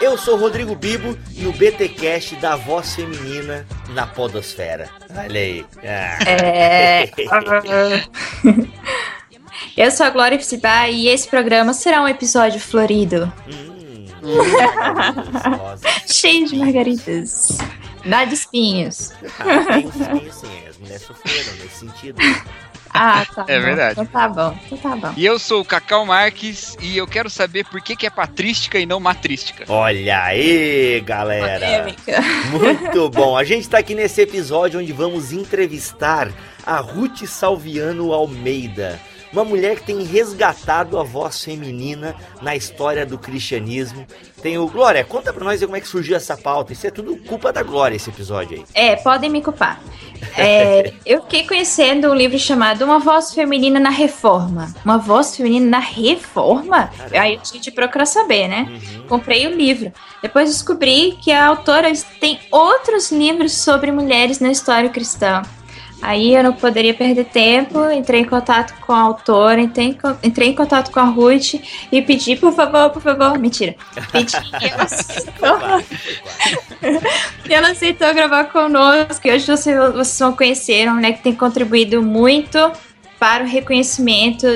Eu sou o Rodrigo Bibo e o BTcast da voz feminina na podosfera. Olha aí. Ah. É. Eu sou a Glória Psibá e esse programa será um episódio florido. Hum, Cheio de margaridas. Nada de espinhos. Ah, tem espinhos sim, as mulheres sofreram nesse sentido. Ah, tá É bom. verdade. Então tá bom, então tá bom. E eu sou o Cacau Marques e eu quero saber por que, que é patrística e não matrística. Olha aí, galera. Polêmica. Muito bom. A gente está aqui nesse episódio onde vamos entrevistar a Ruth Salviano Almeida, uma mulher que tem resgatado a voz feminina na história do cristianismo. Tem o Glória, conta pra nós como é que surgiu essa pauta. Isso é tudo culpa da Glória esse episódio aí. É, podem me culpar. É, eu fiquei conhecendo um livro chamado Uma Voz Feminina na Reforma. Uma voz feminina na reforma? Caramba. Aí eu tive de procurar saber, né? Uhum. Comprei o livro. Depois descobri que a autora tem outros livros sobre mulheres na história cristã. Aí eu não poderia perder tempo, entrei em contato com a autora, entrei em, entrei em contato com a Ruth e pedi, por favor, por favor, mentira. Pedi e ela aceitou, e ela gravar conosco. E hoje vocês, vocês vão conhecer uma mulher que tem contribuído muito para o reconhecimento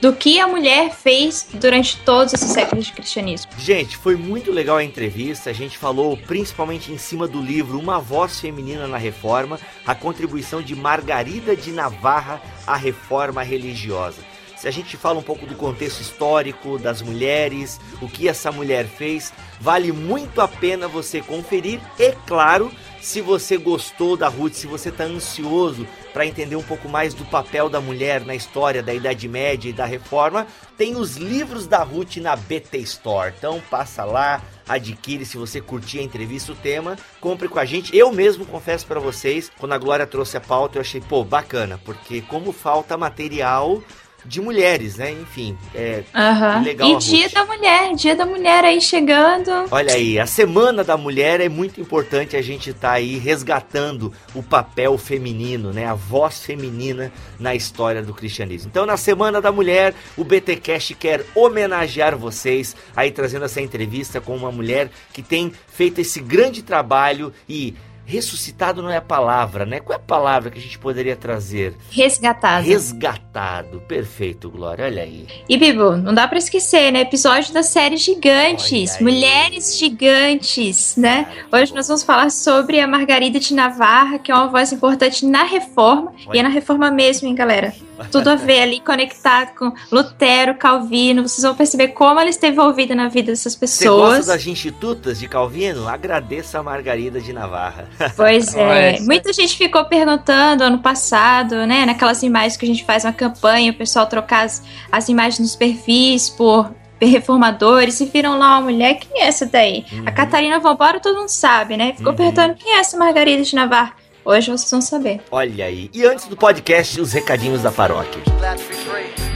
do que a mulher fez durante todos esses séculos de cristianismo. Gente, foi muito legal a entrevista. A gente falou principalmente em cima do livro Uma Voz Feminina na Reforma, a contribuição de Margarida de Navarra à reforma religiosa. Se a gente fala um pouco do contexto histórico das mulheres, o que essa mulher fez, vale muito a pena você conferir. E claro, se você gostou da Ruth, se você está ansioso para entender um pouco mais do papel da mulher na história da Idade Média e da Reforma, tem os livros da Ruth na BT Store. Então passa lá, adquire se você curtir a entrevista, o tema, compre com a gente. Eu mesmo confesso para vocês, quando a Glória trouxe a pauta, eu achei, pô, bacana, porque como falta material de mulheres, né? Enfim, é, Aham. Legal, E Dia da Mulher, Dia da Mulher aí chegando. Olha aí, a Semana da Mulher é muito importante a gente estar aí resgatando o papel feminino, né? A voz feminina na história do cristianismo. Então, na Semana da Mulher, o BTcast quer homenagear vocês aí trazendo essa entrevista com uma mulher que tem feito esse grande trabalho e ressuscitado não é a palavra, né? Qual é a palavra que a gente poderia trazer? Resgatado. Resgatado. Perfeito, Glória. Olha aí. E Bibo, não dá pra esquecer, né? Episódio da série Gigantes. Mulheres Gigantes, né? Hoje bom. nós vamos falar sobre a Margarida de Navarra, que é uma voz importante na reforma. E Olha. é na reforma mesmo, hein, galera? Tudo a ver ali, conectado com Lutero, Calvino. Vocês vão perceber como ela esteve envolvida na vida dessas Você gosta pessoas. das institutas de Calvino? Agradeça a Margarida de Navarra. Pois é. Olha. Muita gente ficou perguntando ano passado, né? Naquelas imagens que a gente faz uma campanha, o pessoal trocar as, as imagens nos perfis por reformadores e viram lá uma mulher. Quem é essa daí? Uhum. A Catarina Vambora todo mundo sabe, né? Ficou Uhum. perguntando quem é essa Margarida de Navarra. Hoje vocês vão saber. Olha aí. E antes do podcast, os recadinhos da paróquia. glad to be free.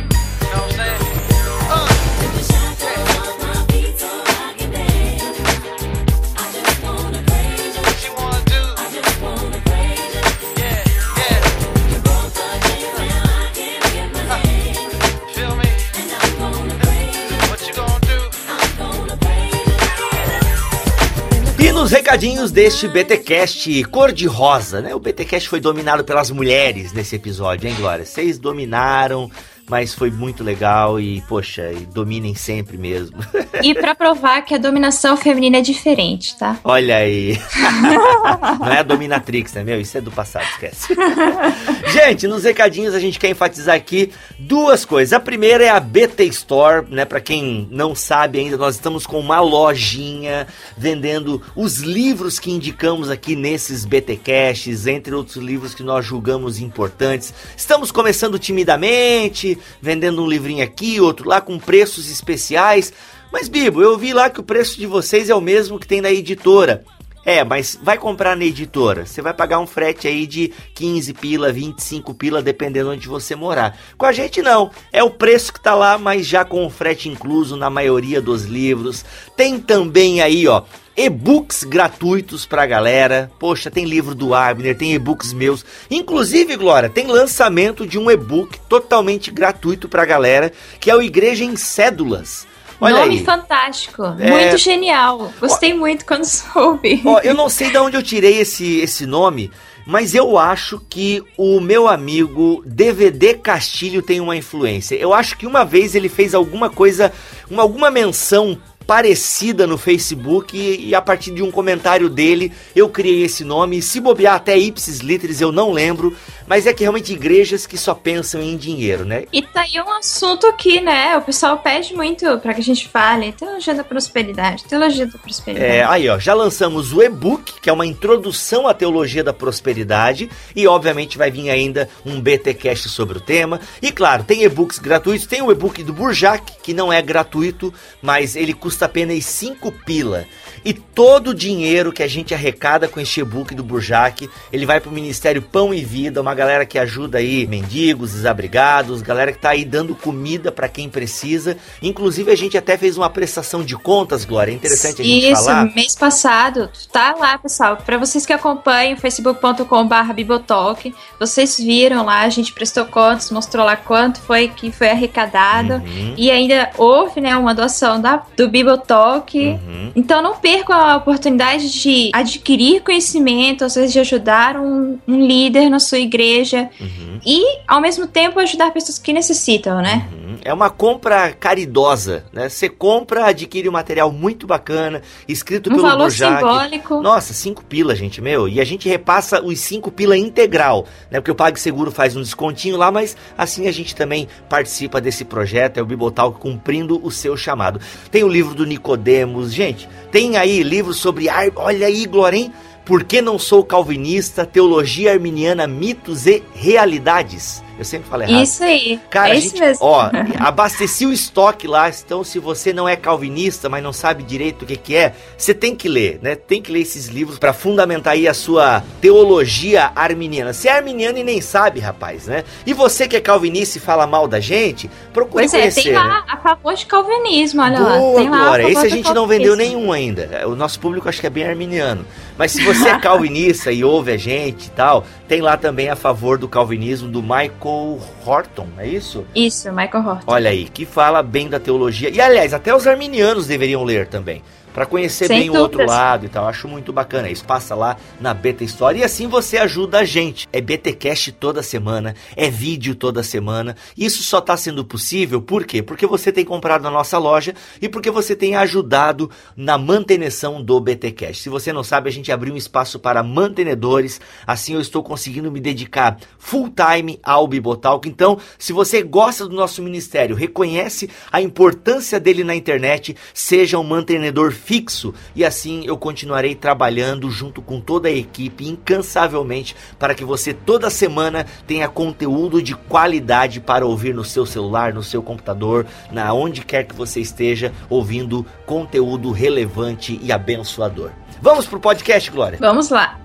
Recadinhos deste BTcast cor-de-rosa, né? O BTcast foi dominado pelas mulheres nesse episódio, hein, Glória? Vocês dominaram, mas foi muito legal e, poxa, e dominem sempre mesmo. E pra provar que a dominação feminina é diferente, tá? Olha aí. Não é a dominatrix, né, meu? Isso é do passado, esquece. gente, nos recadinhos a gente quer enfatizar aqui duas coisas. A primeira é a BT Store, né? Pra quem não sabe ainda, nós estamos com uma lojinha vendendo os livros que indicamos aqui nesses BT Casts, entre outros livros que nós julgamos importantes. Estamos começando timidamente, vendendo um livrinho aqui, outro lá, com preços especiais. Mas, Bibo, eu vi lá que o preço de vocês é o mesmo que tem na editora. É, mas vai comprar na editora, você vai pagar um frete aí de 15 pila, 25 pila, dependendo onde você morar. Com a gente não, é o preço que tá lá, mas já com o frete incluso na maioria dos livros. Tem também aí, ó, e-books gratuitos pra galera. Poxa, tem livro do Abner, tem e-books meus. Inclusive, Glória, tem lançamento de um e-book totalmente gratuito pra galera, que é o Igreja em Cédulas. Olha Nome aí. fantástico. É. Muito genial. Gostei muito quando soube. Ó, eu não sei de onde eu tirei esse, esse nome, mas eu acho que o meu amigo DVD Castilho tem uma influência. Eu acho que uma vez ele fez alguma coisa, uma, alguma menção parecida no Facebook e, e a partir de um comentário dele eu criei esse nome. Se bobear até ipsis literis eu não lembro, mas é que realmente igrejas que só pensam em dinheiro, né? E tá aí um assunto aqui, né? O pessoal pede muito pra que a gente fale. Teologia da prosperidade. Teologia da prosperidade. É, aí ó, já lançamos o e-book, que é uma introdução à teologia da prosperidade, e obviamente vai vir ainda um BTcast sobre o tema. E claro, tem e-books gratuitos, tem o e-book do Burjac, que não é gratuito, mas ele custa apenas 5 pila. E todo o dinheiro que a gente arrecada com este e-book do Burjac, ele vai pro Ministério Pão e Vida, uma galera que ajuda aí mendigos, desabrigados, galera que tá aí dando comida para quem precisa. Inclusive a gente até fez uma prestação de contas, Glória, é interessante a gente Isso, falar. mês passado, tá lá, pessoal. Pra vocês que acompanham, facebook.com.br Bibotalk, vocês viram lá, a gente prestou contas, mostrou lá quanto foi que foi arrecadado. Uhum, E ainda houve, né, uma doação da, do Bibotalk. uhum. Então não percam a oportunidade de adquirir conhecimento, às vezes de ajudar um, um líder na sua igreja Uhum. e, ao mesmo tempo, ajudar pessoas que necessitam, né? Uhum. É uma compra caridosa, né? Você compra, adquire um material muito bacana, escrito Um pelo valor Burjac. simbólico. Nossa, 5 pila, gente, meu. E a gente repassa os 5 pila integral, né? Porque o PagSeguro faz um descontinho lá, mas assim a gente também participa desse projeto, é o Bibotalk cumprindo o seu chamado. Tem o livro do Nicodemos, gente, tem aí livros sobre. Olha aí, Glória, hein? Por que não sou calvinista? Teologia arminiana, mitos e realidades. Eu sempre falo errado. Isso aí. Cara, é gente, mesmo. ó, abasteci o estoque lá, então se você não é calvinista, mas não sabe direito o que que é, você tem que ler, né? Tem que ler esses livros para fundamentar aí a sua teologia arminiana. Você é arminiano e nem sabe, rapaz, né? E você que é calvinista e fala mal da gente, procure Pois é, conhecer, tem né? lá a favor de calvinismo, olha lá. Boa, Tem lá Glória. Esse a gente não vendeu nenhum ainda. É, O nosso público acho que é bem arminiano. Mas se você é calvinista e ouve a gente e tal, tem lá também a favor do calvinismo do Michael Horton, é isso? Isso, Michael Horton. Olha aí, que fala bem da teologia. E aliás, até os arminianos deveriam ler também. Pra conhecer Sem bem o outro dúvidas. lado e tal. Acho muito bacana isso. Passa lá na Beta História e assim você ajuda a gente. É BTcast toda semana, é vídeo toda semana. Isso só tá sendo possível por quê? Porque você tem comprado na nossa loja e porque você tem ajudado na manutenção do BTcast. Se você não sabe, a gente abriu um espaço para mantenedores. Assim eu estou conseguindo me dedicar full time ao Bibotalk. Então, se você gosta do nosso ministério, reconhece a importância dele na internet, seja um mantenedor fixo e assim eu continuarei trabalhando junto com toda a equipe incansavelmente para que você toda semana tenha conteúdo de qualidade para ouvir no seu celular, no seu computador, na onde quer que você esteja ouvindo conteúdo relevante e abençoador. Vamos pro podcast, Glória. Vamos lá.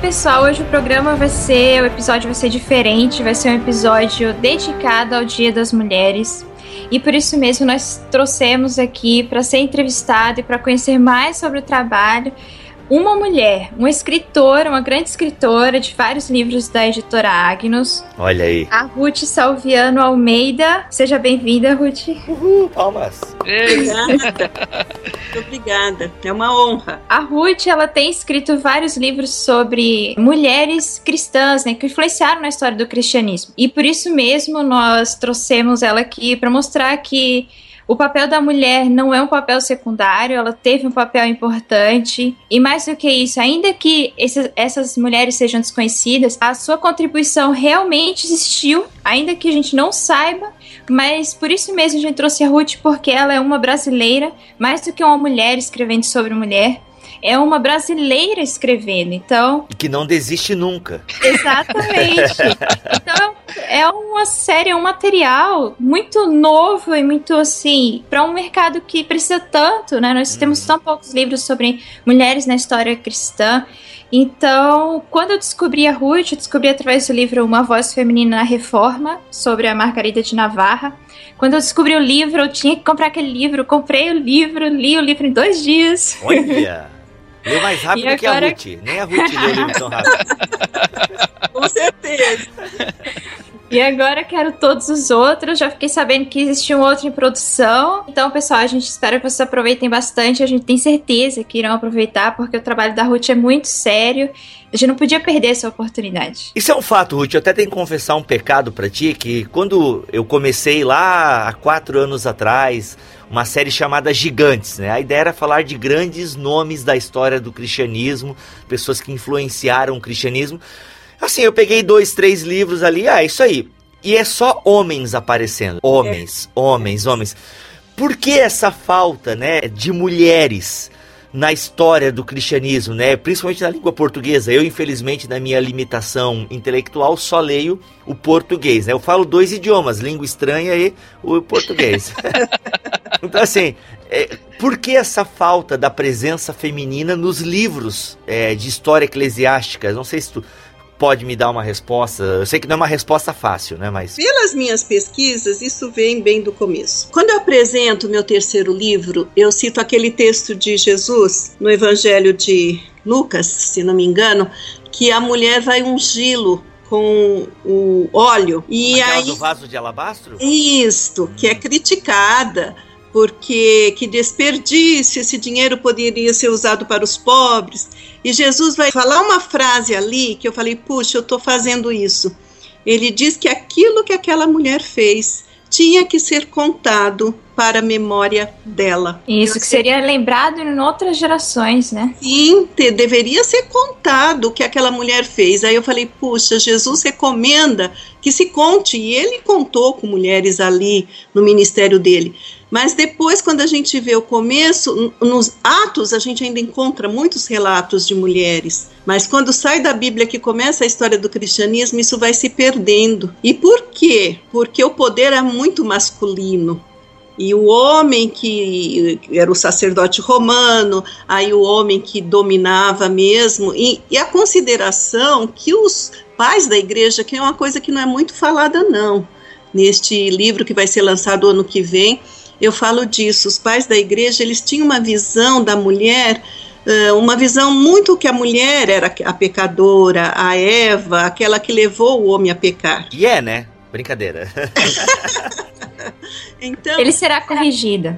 Pessoal, hoje o programa vai ser, o episódio vai ser diferente, vai ser um episódio dedicado ao Dia das Mulheres. E por isso mesmo nós trouxemos aqui para ser entrevistado e para conhecer mais sobre o trabalho uma mulher, uma escritora, uma grande escritora de vários livros da editora Agnus. Olha aí. A Ruth Salviano Almeida. Seja bem-vinda, Ruth. Uhul, palmas. Obrigada. Muito obrigada. É uma honra. A Ruth, ela tem escrito vários livros sobre mulheres cristãs, né, que influenciaram na história do cristianismo. E por isso mesmo nós trouxemos ela aqui para mostrar que o papel da mulher não é um papel secundário, ela teve um papel importante. E mais do que isso, ainda que esses, essas mulheres sejam desconhecidas, a sua contribuição realmente existiu, ainda que a gente não saiba. Mas por isso mesmo a gente trouxe a Ruth, porque ela é uma brasileira, mais do que uma mulher escrevendo sobre mulher é uma brasileira escrevendo, então. E que não desiste nunca. Exatamente. então é uma série, é um material muito novo e muito assim, para um mercado que precisa tanto, né? Nós temos tão poucos livros sobre mulheres na história cristã. Então, quando eu descobri a Ruth, eu descobri através do livro Uma Voz Feminina na Reforma, sobre a Margarida de Navarra. Quando eu descobri o livro, eu tinha que comprar aquele livro. Comprei o livro, li o livro em dois dias. Olha! Leu mais rápido E que a agora- Ruth. Nem a Ruth leu o livro tão rápido. Com certeza. E agora quero todos os outros. Já fiquei sabendo que existe um outro em produção. Então, pessoal, a gente espera que vocês aproveitem bastante. A gente tem certeza que irão aproveitar, porque o trabalho da Ruth é muito sério. A gente não podia perder essa oportunidade. Isso é um fato, Ruth. Eu até tenho que confessar um pecado pra ti, que quando eu comecei lá há quatro anos atrás, uma série chamada Gigantes, né? A ideia era falar de grandes nomes da história do cristianismo, pessoas que influenciaram o cristianismo. Assim, eu peguei dois, três livros ali, ah, isso aí. E é só homens aparecendo. Homens, homens, homens. Por que essa falta, né, de mulheres na história do cristianismo, né? Principalmente na língua portuguesa. Eu, infelizmente, na minha limitação intelectual, só leio o português, né? Eu falo dois idiomas, língua estranha e o português. então, assim, é, por que essa falta da presença feminina nos livros é, de história eclesiástica? Não sei se tu pode me dar uma resposta. Eu sei que não é uma resposta fácil, né? Mas Pelas minhas pesquisas, isso vem bem do começo. Quando eu apresento meu terceiro livro, eu cito aquele texto de Jesus no Evangelho de Lucas, se não me engano, que a mulher vai ungí-lo com o óleo. E aquela aí do vaso de alabastro? Isto, que é criticada, porque que desperdício, esse dinheiro poderia ser usado para os pobres. E Jesus vai falar uma frase ali que eu falei, puxa, eu estou fazendo isso. Ele diz que aquilo que aquela mulher fez tinha que ser contado para a memória dela. Isso, que seria lembrado em outras gerações, né? Sim, te- deveria ser contado o que aquela mulher fez. Aí eu falei, puxa, Jesus recomenda que se conte. E ele contou com mulheres ali no ministério dele. Mas depois, quando a gente vê o começo, nos Atos a gente ainda encontra muitos relatos de mulheres. Mas quando sai da Bíblia que começa a história do cristianismo, isso vai se perdendo. E por quê? Porque o poder é muito masculino. E o homem que era o sacerdote romano, aí o homem que dominava mesmo, e, e a consideração que os pais da igreja, que é uma coisa que não é muito falada, não. Neste livro que vai ser lançado ano que vem, eu falo disso. Os pais da igreja, eles tinham uma visão da mulher, uma visão muito que a mulher era a pecadora, a Eva, aquela que levou o homem a pecar. E é, né? Brincadeira. Então, Ele será corrigido.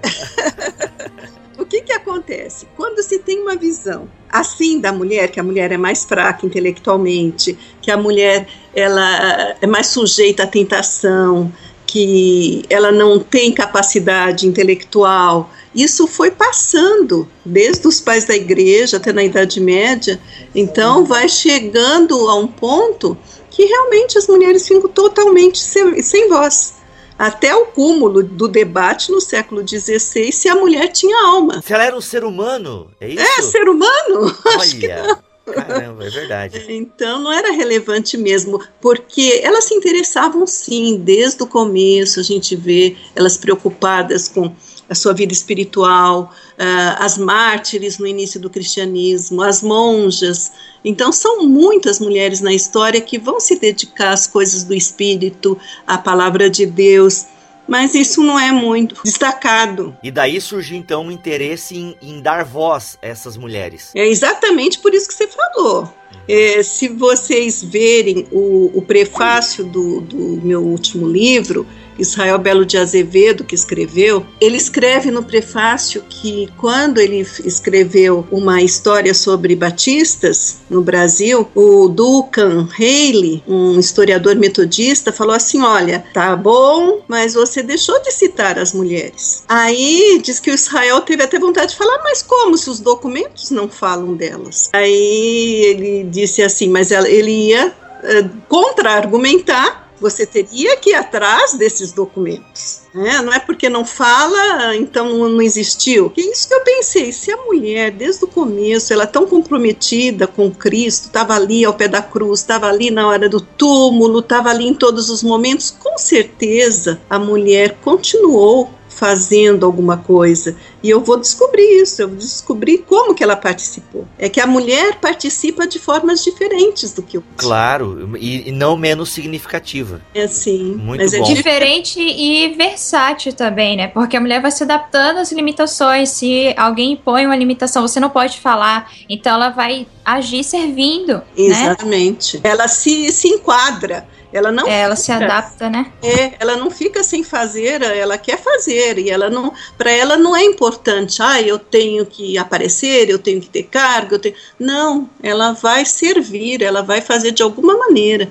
o que que acontece? Quando se tem uma visão assim da mulher, que a mulher é mais fraca intelectualmente, que a mulher ela é mais sujeita à tentação, que ela não tem capacidade intelectual, isso foi passando desde os pais da igreja até na Idade Média, então vai chegando a um ponto que realmente as mulheres ficam totalmente sem, sem voz. Até o cúmulo do debate no século XVI se a mulher tinha alma. Se ela era um ser humano, é isso? É ser humano? Acho que Olha, caramba, é verdade. Então não era relevante mesmo, porque elas se interessavam sim, desde o começo a gente vê elas preocupadas com a sua vida espiritual, uh, as mártires no início do cristianismo, as monjas. Então são muitas mulheres na história que vão se dedicar às coisas do espírito, à palavra de Deus. Mas isso não é muito destacado. E daí surgiu então um interesse em, em dar voz a essas mulheres. É exatamente por isso que você falou. É, se vocês verem o, o prefácio do, do meu último livro, Israel Belo de Azevedo, que escreveu, ele escreve no prefácio que quando ele escreveu uma história sobre batistas no Brasil, o Duncan Haley, um historiador metodista, falou assim: olha, tá bom, mas você deixou de citar as mulheres. Aí diz que o Israel teve até vontade de falar, mas como se os documentos não falam delas? Aí ele disse assim, mas ele ia uh, contra-argumentar você teria que ir atrás desses documentos. Né? Não é porque não fala, então não, existiu. É isso que eu pensei. Se a mulher, desde o começo, ela é tão comprometida com Cristo, estava ali ao pé da cruz, estava ali na hora do túmulo, estava ali em todos os momentos, com certeza a mulher continuou fazendo alguma coisa. E eu vou descobrir isso, eu vou descobrir como que ela participou. É que a mulher participa de formas diferentes do que o Claro, e, e não menos significativa. É sim. Muito mas é bom. Diferente e versátil também, né? Porque a mulher vai se adaptando às limitações. Se alguém impõe uma limitação, você não pode falar, então ela vai agir servindo. Né? Exatamente. Ela se, se enquadra. Ela não É, ela fica- se adapta, né? É, ela não fica sem fazer, ela quer fazer e ela não, para ela não é importante. Ah, eu tenho que aparecer, eu tenho que ter cargo, eu tenho. Não, ela vai servir, ela vai fazer de alguma maneira.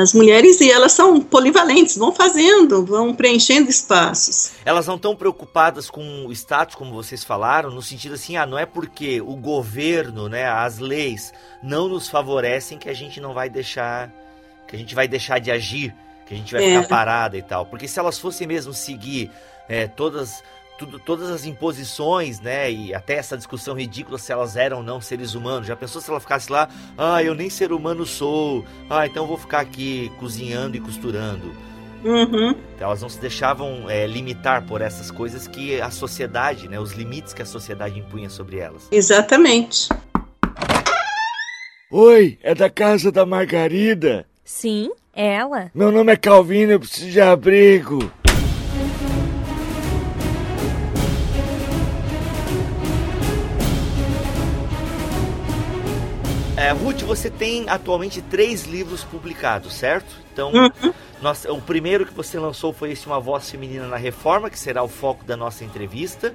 As mulheres e elas são polivalentes, vão fazendo, vão preenchendo espaços. Elas não estão preocupadas com o status, como vocês falaram, no sentido assim, ah, não é porque o governo, né, as leis não nos favorecem que a gente não vai deixar, que a gente vai deixar de agir, que a gente vai É. ficar parada e tal. Porque se elas fossem mesmo seguir é, todas tudo, todas as imposições, né, e até essa discussão ridícula se elas eram ou não seres humanos. Já pensou se ela ficasse lá, ah, eu nem ser humano sou, ah, então eu vou ficar aqui cozinhando e costurando. Uhum. Elas não se deixavam é, limitar por essas coisas que a sociedade, né, os limites que a sociedade impunha sobre elas. Exatamente. Oi, é da casa da Margarida. Sim, ela. Meu nome é Calvino, eu preciso de abrigo. É, Ruth, você tem atualmente três livros publicados, certo? Então, nós- o primeiro que você lançou foi esse Uma Voz Feminina na Reforma, que será o foco da nossa entrevista.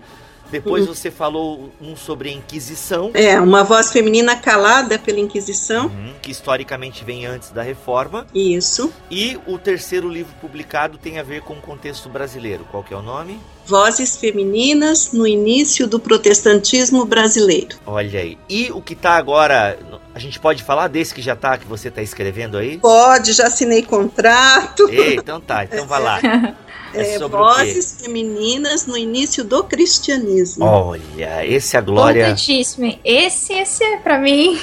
Depois você falou um sobre a Inquisição, É, uma voz feminina calada pela Inquisição. uhum, que historicamente vem antes da Reforma. Isso. E o terceiro livro publicado tem a ver com o contexto brasileiro. Qual que é o nome? Vozes femininas no início do protestantismo brasileiro. Olha aí. E o que tá agora. A gente pode falar desse que já tá, que você tá escrevendo aí? Pode, já assinei contrato. Ei, então tá, então vai lá. É É, sobre o quê? vozes femininas no início do cristianismo. Olha, esse a Glória Importantíssimo. Esse, esse é pra mim.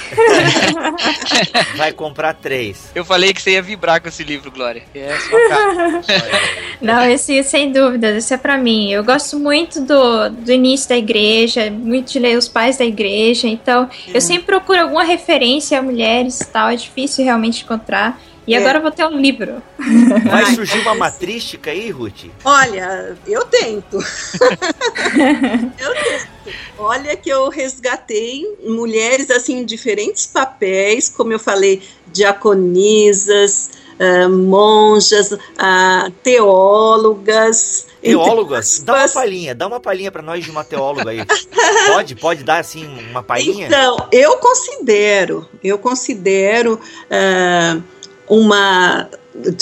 vai comprar três. Eu falei que você ia vibrar com esse livro, Glória. É sua cara. Não, esse sem dúvida, esse é pra mim. Eu gosto muito do, do início da igreja, muito de ler os pais da igreja, então eu sempre procuro alguma referência a mulheres e tal, é difícil realmente encontrar. E É. agora eu vou ter um livro. Vai Ai, surgir uma matrística aí, Ruth? Olha, eu tento. eu tento. Olha que eu resgatei mulheres assim em diferentes papéis, como eu falei, diaconisas, ah, monjas, ah, teólogas. Teólogas? Dá uma palhinha, dá uma palhinha pra nós de uma teóloga aí. Pode, pode dar assim uma palhinha? Então, eu considero, eu considero ah, uma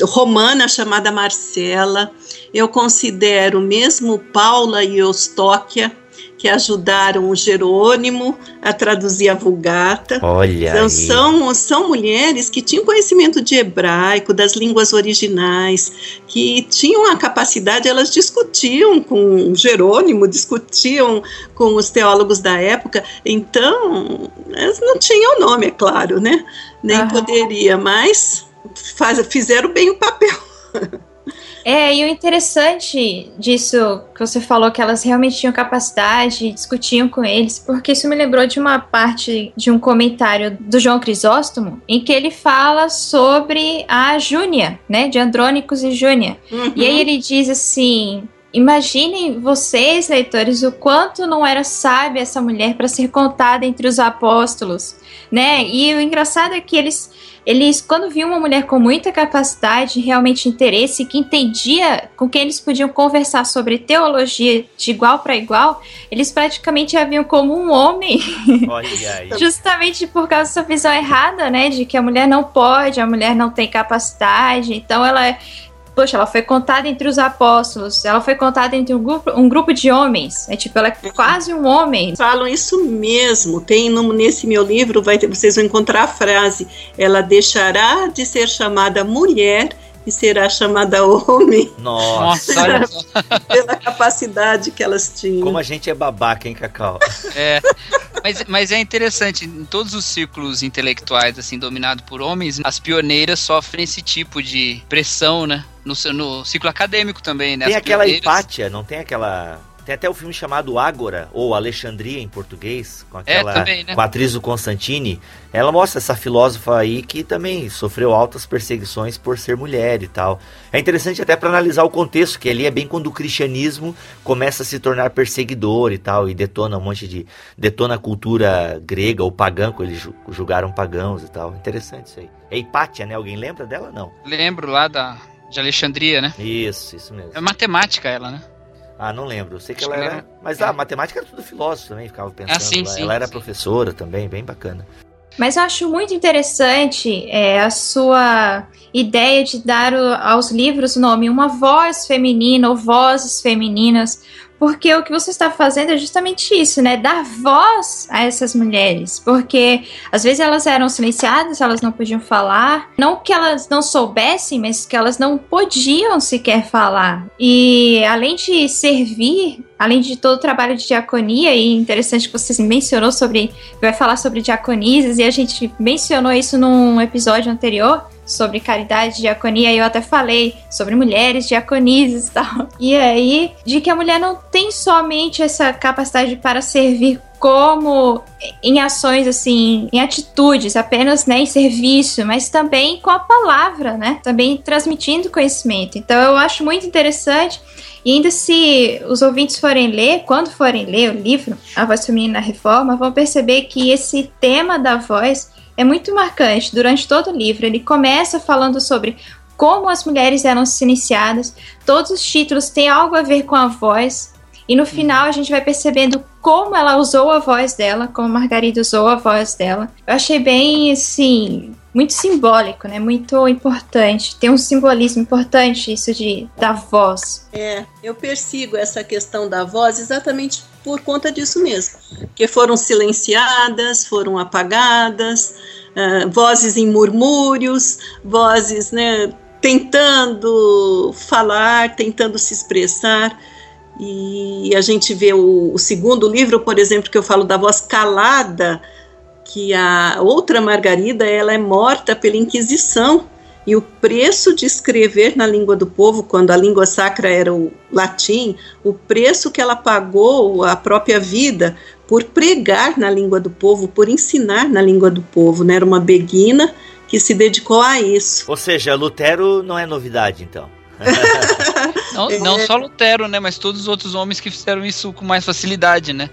romana chamada Marcela, eu considero mesmo Paula e Eustóquia, que ajudaram o Jerônimo a traduzir a Vulgata. Olha Então, aí. são, são mulheres que tinham conhecimento de hebraico, das línguas originais, que tinham a capacidade, elas discutiam com Jerônimo, discutiam com os teólogos da época, então, elas não tinham nome, é claro, né? Nem Aham. poderia, mas faz, fizeram bem o papel. É, e o interessante disso que você falou, que elas realmente tinham capacidade, discutiam com eles, porque isso me lembrou de uma parte de um comentário do João Crisóstomo, em que ele fala sobre a Júnia, né, de Andrônicos e Júnia. Uhum. E aí ele diz assim: Imaginem vocês, leitores, o quanto não era sábia essa mulher para ser contada entre os apóstolos, né? E o engraçado é que eles, eles quando viam uma mulher com muita capacidade, realmente interesse, que entendia com quem eles podiam conversar sobre teologia de igual para igual, eles praticamente a viam como um homem, Olha aí. justamente por causa dessa visão errada, né, de que a mulher não pode, a mulher não tem capacidade, então ela é Poxa, ela foi contada entre os apóstolos, ela foi contada entre um grupo, um grupo de homens. É tipo, ela é quase um homem. Falam isso mesmo. Tem no- nesse meu livro, vai vocês vão encontrar a frase: ela deixará de ser chamada mulher e será chamada homem Nossa, pela capacidade que elas tinham. como a gente é babaca, hein, Cacau? É, mas, mas é interessante, em todos os círculos intelectuais, assim, dominados por homens, as pioneiras sofrem esse tipo de pressão, né? No, seu- no ciclo acadêmico também, né? Tem As aquela pioneiras- Hipátia, não tem aquela. Tem até o filme chamado Ágora, ou Alexandria em português, com aquela também, né? com a atriz do Constantine. Ela mostra essa filósofa aí que também sofreu altas perseguições por ser mulher e tal. É interessante até para analisar o contexto, que ali é bem quando o cristianismo começa a se tornar perseguidor e tal, e detona um monte de. detona a cultura grega ou pagã, quando eles ju- julgaram pagãos e tal. Interessante isso aí. É Hipátia, né? Alguém lembra dela? Não. Lembro lá da, de Alexandria, né? Isso, isso mesmo. É matemática ela, né? Ah, não lembro. Eu sei que Acho ela que era. era- Mas é. a matemática era tudo filósofo também, ficava pensando. Ah, sim, lá. sim, ela era sim. professora também, bem bacana. Mas eu acho muito interessante é, a sua ideia de dar o- aos livros o nome uma voz feminina ou vozes femininas, porque o que você está fazendo é justamente isso, né? Dar voz a essas mulheres, porque às vezes elas eram silenciadas, elas não podiam falar, não que elas não soubessem, mas que elas não podiam sequer falar. E além de servir, além de todo o trabalho de diaconia, e interessante que você mencionou sobre vai falar sobre diaconisas e a gente mencionou isso num episódio anterior sobre caridade diaconia, e eu até falei sobre mulheres diaconisas e tal. E aí, de que a mulher não tem somente essa capacidade para servir como em ações assim, em atitudes, apenas né, em serviço, mas também com a palavra, né? Também transmitindo conhecimento. Então eu acho muito interessante e ainda se os ouvintes forem ler, quando forem ler o livro A Voz Feminina na Reforma, vão perceber que esse tema da voz é muito marcante durante todo o livro. Ele começa falando sobre como as mulheres eram silenciadas, todos os títulos têm algo a ver com a voz, e no final a gente vai percebendo como ela usou a voz dela, como Margarida usou a voz dela. Eu achei bem, assim, muito simbólico, né? Muito importante. Tem um simbolismo importante isso de da voz. É, eu persigo essa questão da voz exatamente por conta disso mesmo. Que foram silenciadas, foram apagadas, uh, vozes em murmúrios, vozes né, tentando falar, tentando se expressar. E a gente vê o, o, segundo livro, por exemplo, que eu falo da voz calada, que a outra Margarida ela é morta pela Inquisição. E o preço de escrever na língua do povo, quando a língua sacra era o latim, o preço que ela pagou, a própria vida, por pregar na língua do povo, por ensinar na língua do povo. Né? Era uma beguina que se dedicou a isso. Ou seja, Lutero não é novidade, então. não, não só Lutero, né? Mas todos os outros homens que fizeram isso com mais facilidade, né?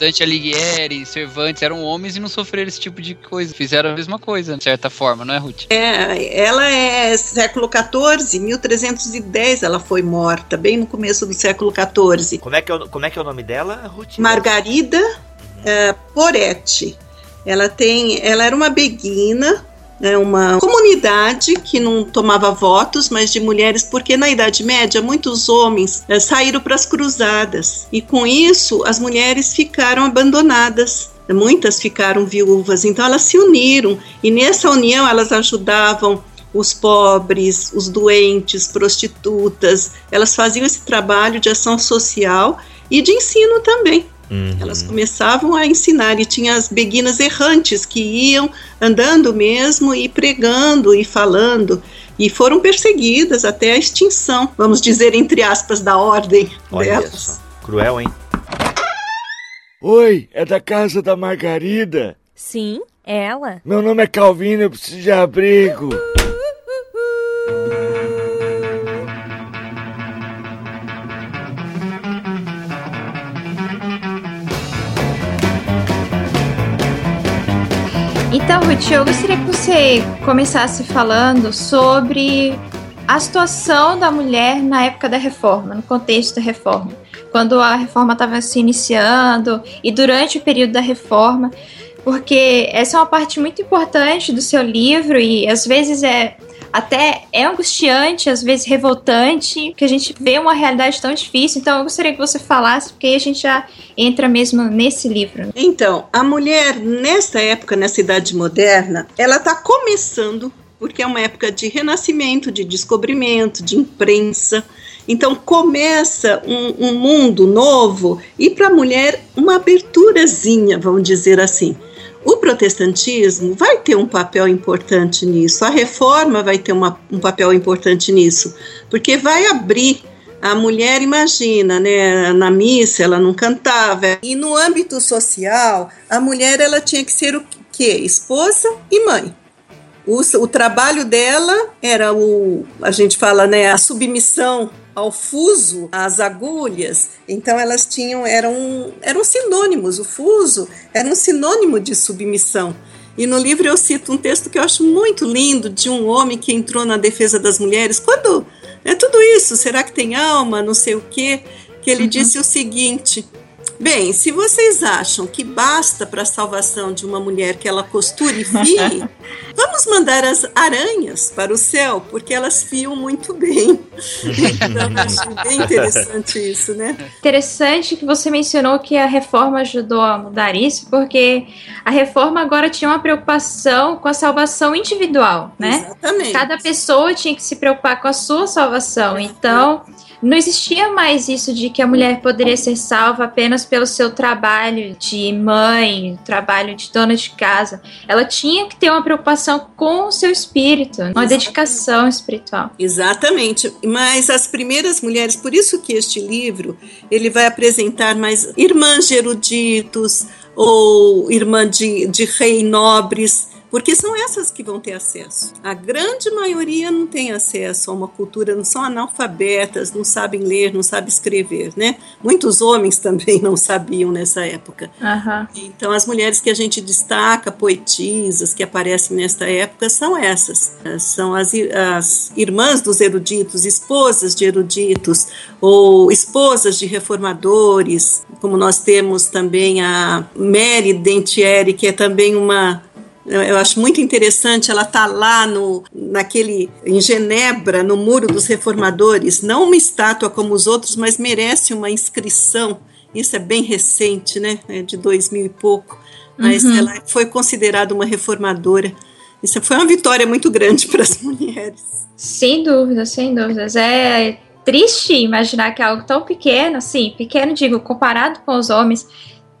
Dante Alighieri, Cervantes eram homens e não sofreram esse tipo de coisa. Fizeram a mesma coisa, de certa forma, não é, Ruth? É, ela é século XIV, 1310 ela foi morta, bem no começo do século XIV. Como é que é o, como é, que é o nome dela, Ruth? Margarida uhum. uh, Poretti. Ela tem, ela era uma beguina, né, uma comunidade que não tomava votos, mas de mulheres, porque na Idade Média muitos homens é, saíram para as cruzadas e com isso as mulheres ficaram abandonadas. Muitas ficaram viúvas, então elas se uniram e nessa união elas ajudavam os pobres, os doentes, prostitutas. Elas faziam esse trabalho de ação social e de ensino também. Uhum. Elas começavam a ensinar e tinha as beguinas errantes que iam andando mesmo e pregando e falando. e foram perseguidas até a extinção, vamos dizer entre aspas, da ordem Olha delas. só. Cruel, hein? Oi, é da casa da Margarida? Sim, ela. Meu nome é Calvino, eu preciso de abrigo. Então, Ruth, eu gostaria que você começasse falando sobre a situação da mulher na época da reforma, no contexto da reforma. Quando a reforma estava se iniciando e durante o período da reforma, porque essa é uma parte muito importante do seu livro e às vezes é até é angustiante, às vezes revoltante, que a gente vê uma realidade tão difícil. Então eu gostaria que você falasse, porque aí a gente já entra mesmo nesse livro. né? Então, a mulher, nesta época, nessa idade moderna, ela está começando, porque é uma época de renascimento, de descobrimento, de imprensa. Então, começa um, um mundo novo e para a mulher uma aberturazinha, vamos dizer assim. O protestantismo vai ter um papel importante nisso, a reforma vai ter uma, um papel importante nisso, porque vai abrir a mulher, imagina, né, na missa ela não cantava. E no âmbito social, a mulher ela tinha que ser o quê? Esposa e mãe. O, o trabalho dela era o, a gente fala, né, a submissão ao fuso, às agulhas. Então elas tinham, eram, eram sinônimos. O fuso era um sinônimo de submissão. E no livro eu cito um texto que eu acho muito lindo de um homem que entrou na defesa das mulheres. Quando é tudo isso, será que tem alma, não sei o quê, que ele disse o seguinte: Bem, se vocês acham que basta para a salvação de uma mulher que ela costure e fie, vamos mandar as aranhas para o céu, porque elas fiam muito bem. Então, eu acho bem interessante isso, né? Interessante que você mencionou que a reforma ajudou a mudar isso, porque a reforma agora tinha uma preocupação com a salvação individual, né? Exatamente. Cada pessoa tinha que se preocupar com a sua salvação. Então, não existia mais isso de que a mulher poderia ser salva apenas pelo seu trabalho de mãe, trabalho de dona de casa. Ela tinha que ter uma preocupação com o seu espírito, uma dedicação espiritual. Exatamente. Mas as primeiras mulheres, por isso que este livro, ele vai apresentar mais irmãs de eruditos ou irmã de, de rei nobres, porque são essas que vão ter acesso. A grande maioria não tem acesso a uma cultura, não são analfabetas, não sabem ler, não sabem escrever, né? Muitos homens também não sabiam nessa época. Aham. Então, as mulheres que a gente destaca, poetisas, que aparecem nesta época, são essas. São as, as irmãs dos eruditos, esposas de eruditos, ou esposas de reformadores, como nós temos também a Mary Dentieri, que é também uma eu acho muito interessante, ela tá lá no, naquele, em Genebra, no Muro dos Reformadores, não uma estátua como os outros, mas merece uma inscrição. Isso é bem recente, né? É de 2000 e pouco. Mas Uhum. ela foi considerada uma reformadora. Isso foi uma vitória muito grande para as mulheres. Sem dúvidas, sem dúvidas. É triste imaginar que algo tão pequeno, assim, pequeno, digo, comparado com os homens,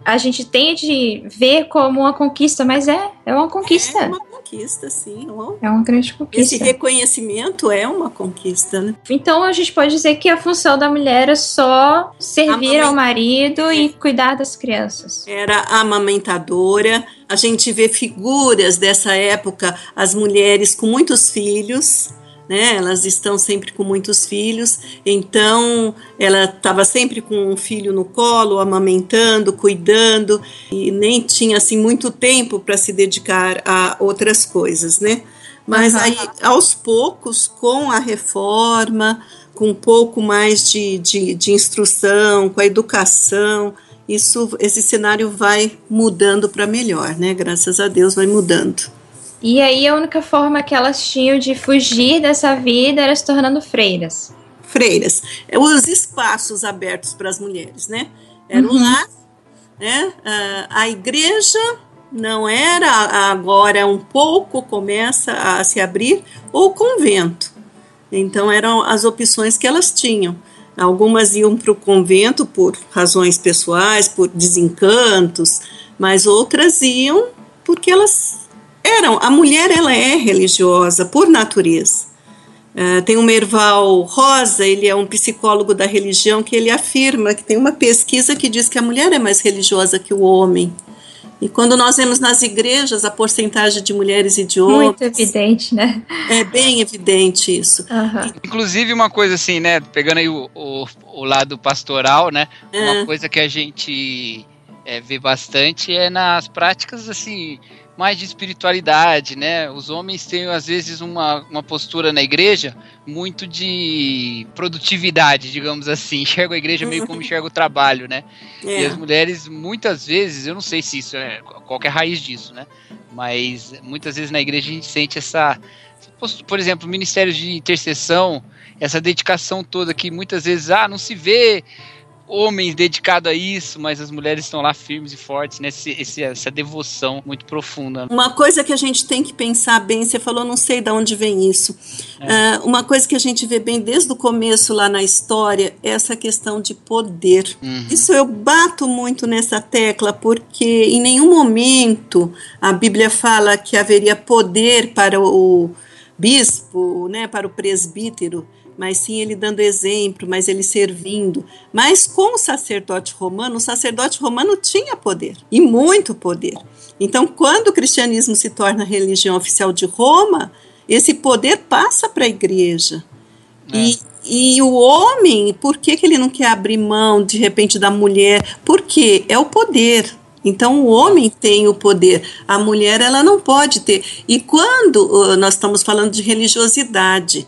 a gente tem de ver como uma conquista, mas é, é uma conquista. É uma conquista, sim. Uma- É uma grande Esse conquista. reconhecimento é uma conquista, né? Então a gente pode dizer que a função da mulher é só servir ao marido e cuidar das crianças. era amamentadora. A gente vê figuras dessa época, as mulheres com muitos filhos, né? Elas estão sempre com muitos filhos, então ela estava sempre com um filho no colo, amamentando, cuidando, e nem tinha assim muito tempo para se dedicar a outras coisas, né? Mas Aham. aí, aos poucos, com a reforma, com um pouco mais de, de, de instrução, com a educação, isso, esse cenário vai mudando para melhor, né? Graças a Deus vai mudando. E aí a única forma que elas tinham de fugir dessa vida era se tornando freiras. Freiras, é, os espaços abertos para as mulheres, né? Era Uhum. um lar, né? Ah, a igreja não era, agora um pouco começa a se abrir, ou o convento. Então eram as opções que elas tinham. Algumas iam para o convento por razões pessoais, por desencantos, mas outras iam porque elas eram. A mulher ela é religiosa por natureza. Uh, tem o Merval Rosa, ele é um psicólogo da religião, que ele afirma que tem uma pesquisa que diz que a mulher é mais religiosa que o homem. E quando nós vemos nas igrejas a porcentagem de mulheres e de homens. Muito evidente, né? É bem evidente isso. Uhum. Inclusive, uma coisa assim, né? Pegando aí o, o, o lado pastoral, né? Uma É. coisa que a gente é, vê bastante é nas práticas, assim, mais de espiritualidade, né? Os homens têm, às vezes, uma, uma postura na igreja muito de produtividade, digamos assim. Enxerga a igreja meio como enxerga o trabalho, né? E É. as mulheres, muitas vezes, eu não sei se isso é qual é a raiz disso, né? Mas muitas vezes na igreja a gente sente essa. Por exemplo, ministérios de intercessão, essa dedicação toda que muitas vezes, ah, não se vê homens dedicados a isso, mas as mulheres estão lá firmes e fortes, né? Esse, esse- essa devoção muito profunda. Uma coisa que a gente tem que pensar bem, você falou, não sei de onde vem isso. Ah, uma coisa que a gente vê bem desde o começo lá na história é essa questão de poder. Uhum. Isso eu bato muito nessa tecla, porque em nenhum momento a Bíblia fala que haveria poder para o bispo, né, para o presbítero, mas sim ele dando exemplo, mas ele servindo. Mas com o sacerdote romano, o sacerdote romano tinha poder, e muito poder. Então, quando o cristianismo se torna a religião oficial de Roma, esse poder passa para a igreja. E, e o homem, por que, que ele não quer abrir mão, de repente, da mulher? Porque é o poder. Então, o homem tem o poder, a mulher ela não pode ter. E quando uh, nós estamos falando de religiosidade,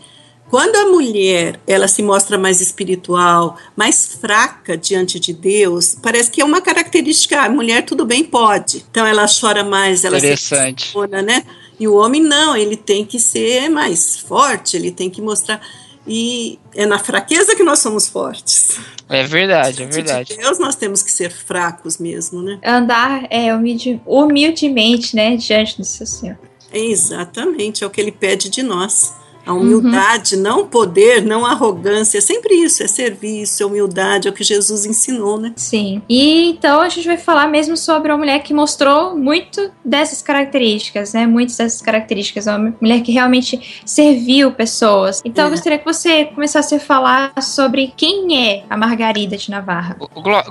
quando a mulher ela se mostra mais espiritual, mais fraca diante de Deus, parece que é uma característica. A mulher tudo bem pode. Então ela chora mais, ela se Interessante. emociona, né? E o homem não, ele tem que ser mais forte, ele tem que mostrar. E é na fraqueza que nós somos fortes. É verdade, é Diante verdade. De Deus nós temos que ser fracos mesmo, né? Andar é, humilde- humildemente, né, diante do seu Senhor. Exatamente, é o que ele pede de nós. A humildade, não poder, não arrogância, é sempre isso, é serviço, é humildade, é o que Jesus ensinou, né? Sim. E então a gente vai falar mesmo sobre uma mulher que mostrou muito dessas características, né? Muitas dessas características. Uma mulher que realmente serviu pessoas. Então eu É. gostaria que você começasse a falar sobre quem é a Margarida de Navarra.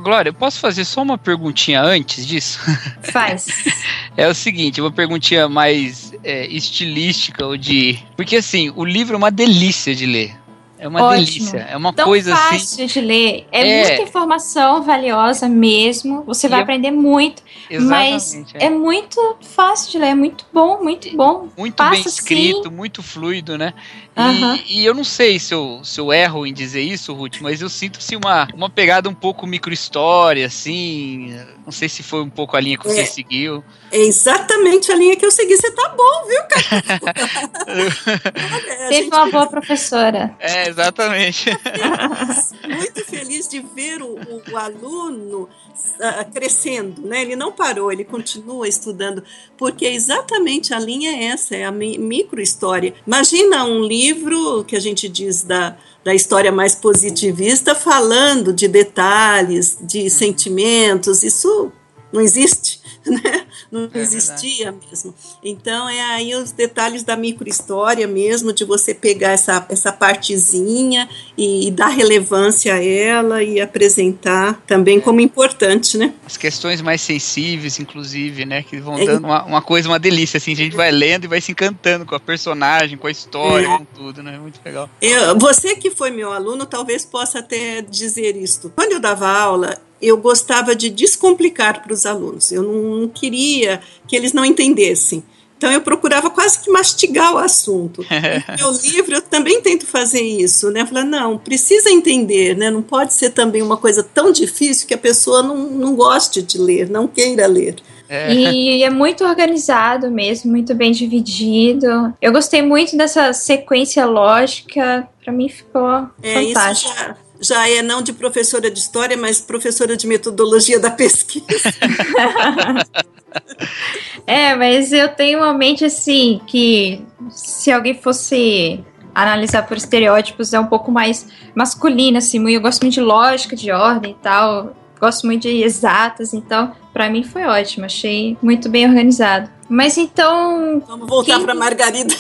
Glória, eu posso fazer só uma perguntinha antes disso? Faz. É o seguinte, uma perguntinha mais é, estilística ou de. Porque assim, o livro é uma delícia de ler. É uma Ótimo. delícia. É uma Tão coisa assim. fácil de ler. É, É. muita informação valiosa mesmo. Você vai E é- aprender muito. Mas Exatamente. é. muito fácil de ler. É muito bom, muito bom. muito passa bem assim. escrito, muito fluido, né? E, Aham. e eu não sei se eu, se eu erro em dizer isso, Ruth, mas eu sinto assim, uma, uma pegada um pouco micro-história, assim. Não sei se foi um pouco a linha que você É. seguiu. É exatamente a linha que eu segui. Você tá bom, viu, cara? Teve gente uma boa professora. É, exatamente. muito feliz de ver o, o- aluno ah, crescendo, né? Ele não parou, ele continua estudando, porque exatamente a linha é essa, é a mi- microhistória. Imagina um livro que a gente diz da, da história mais positivista, falando de detalhes, de sentimentos, isso não existe, né? Não verdade. existia mesmo. Então é aí os detalhes da microhistória mesmo, de você pegar essa, essa partezinha e, e dar relevância a ela e apresentar também como importante, né? As questões mais sensíveis, inclusive, né? Que vão É. dando uma, uma coisa, uma delícia, assim. A gente vai lendo e vai se encantando com a personagem, com a história, É. com tudo, né? Muito legal. Eu- você que foi meu aluno talvez possa até dizer isto. Quando eu dava aula, eu gostava de descomplicar para os alunos. Eu não, não queria que eles não entendessem. Então eu procurava quase que mastigar o assunto. No meu livro eu também tento fazer isso, né? Falar, não, precisa entender, né? Não pode ser também uma coisa tão difícil que a pessoa não, não goste de ler, não queira ler. É. E é muito organizado mesmo, muito bem dividido. Eu gostei muito dessa sequência lógica. Pra mim ficou É, isso fantástico. já, já é não de professora de história, mas professora de metodologia da pesquisa. É, mas eu tenho uma mente assim que se alguém fosse analisar por estereótipos é um pouco mais masculina, assim. Eu gosto muito de lógica, de ordem e tal. Gosto muito de exatas, então pra mim foi ótimo. Achei muito bem organizado. Mas então Vamos voltar Quem- para Margarida.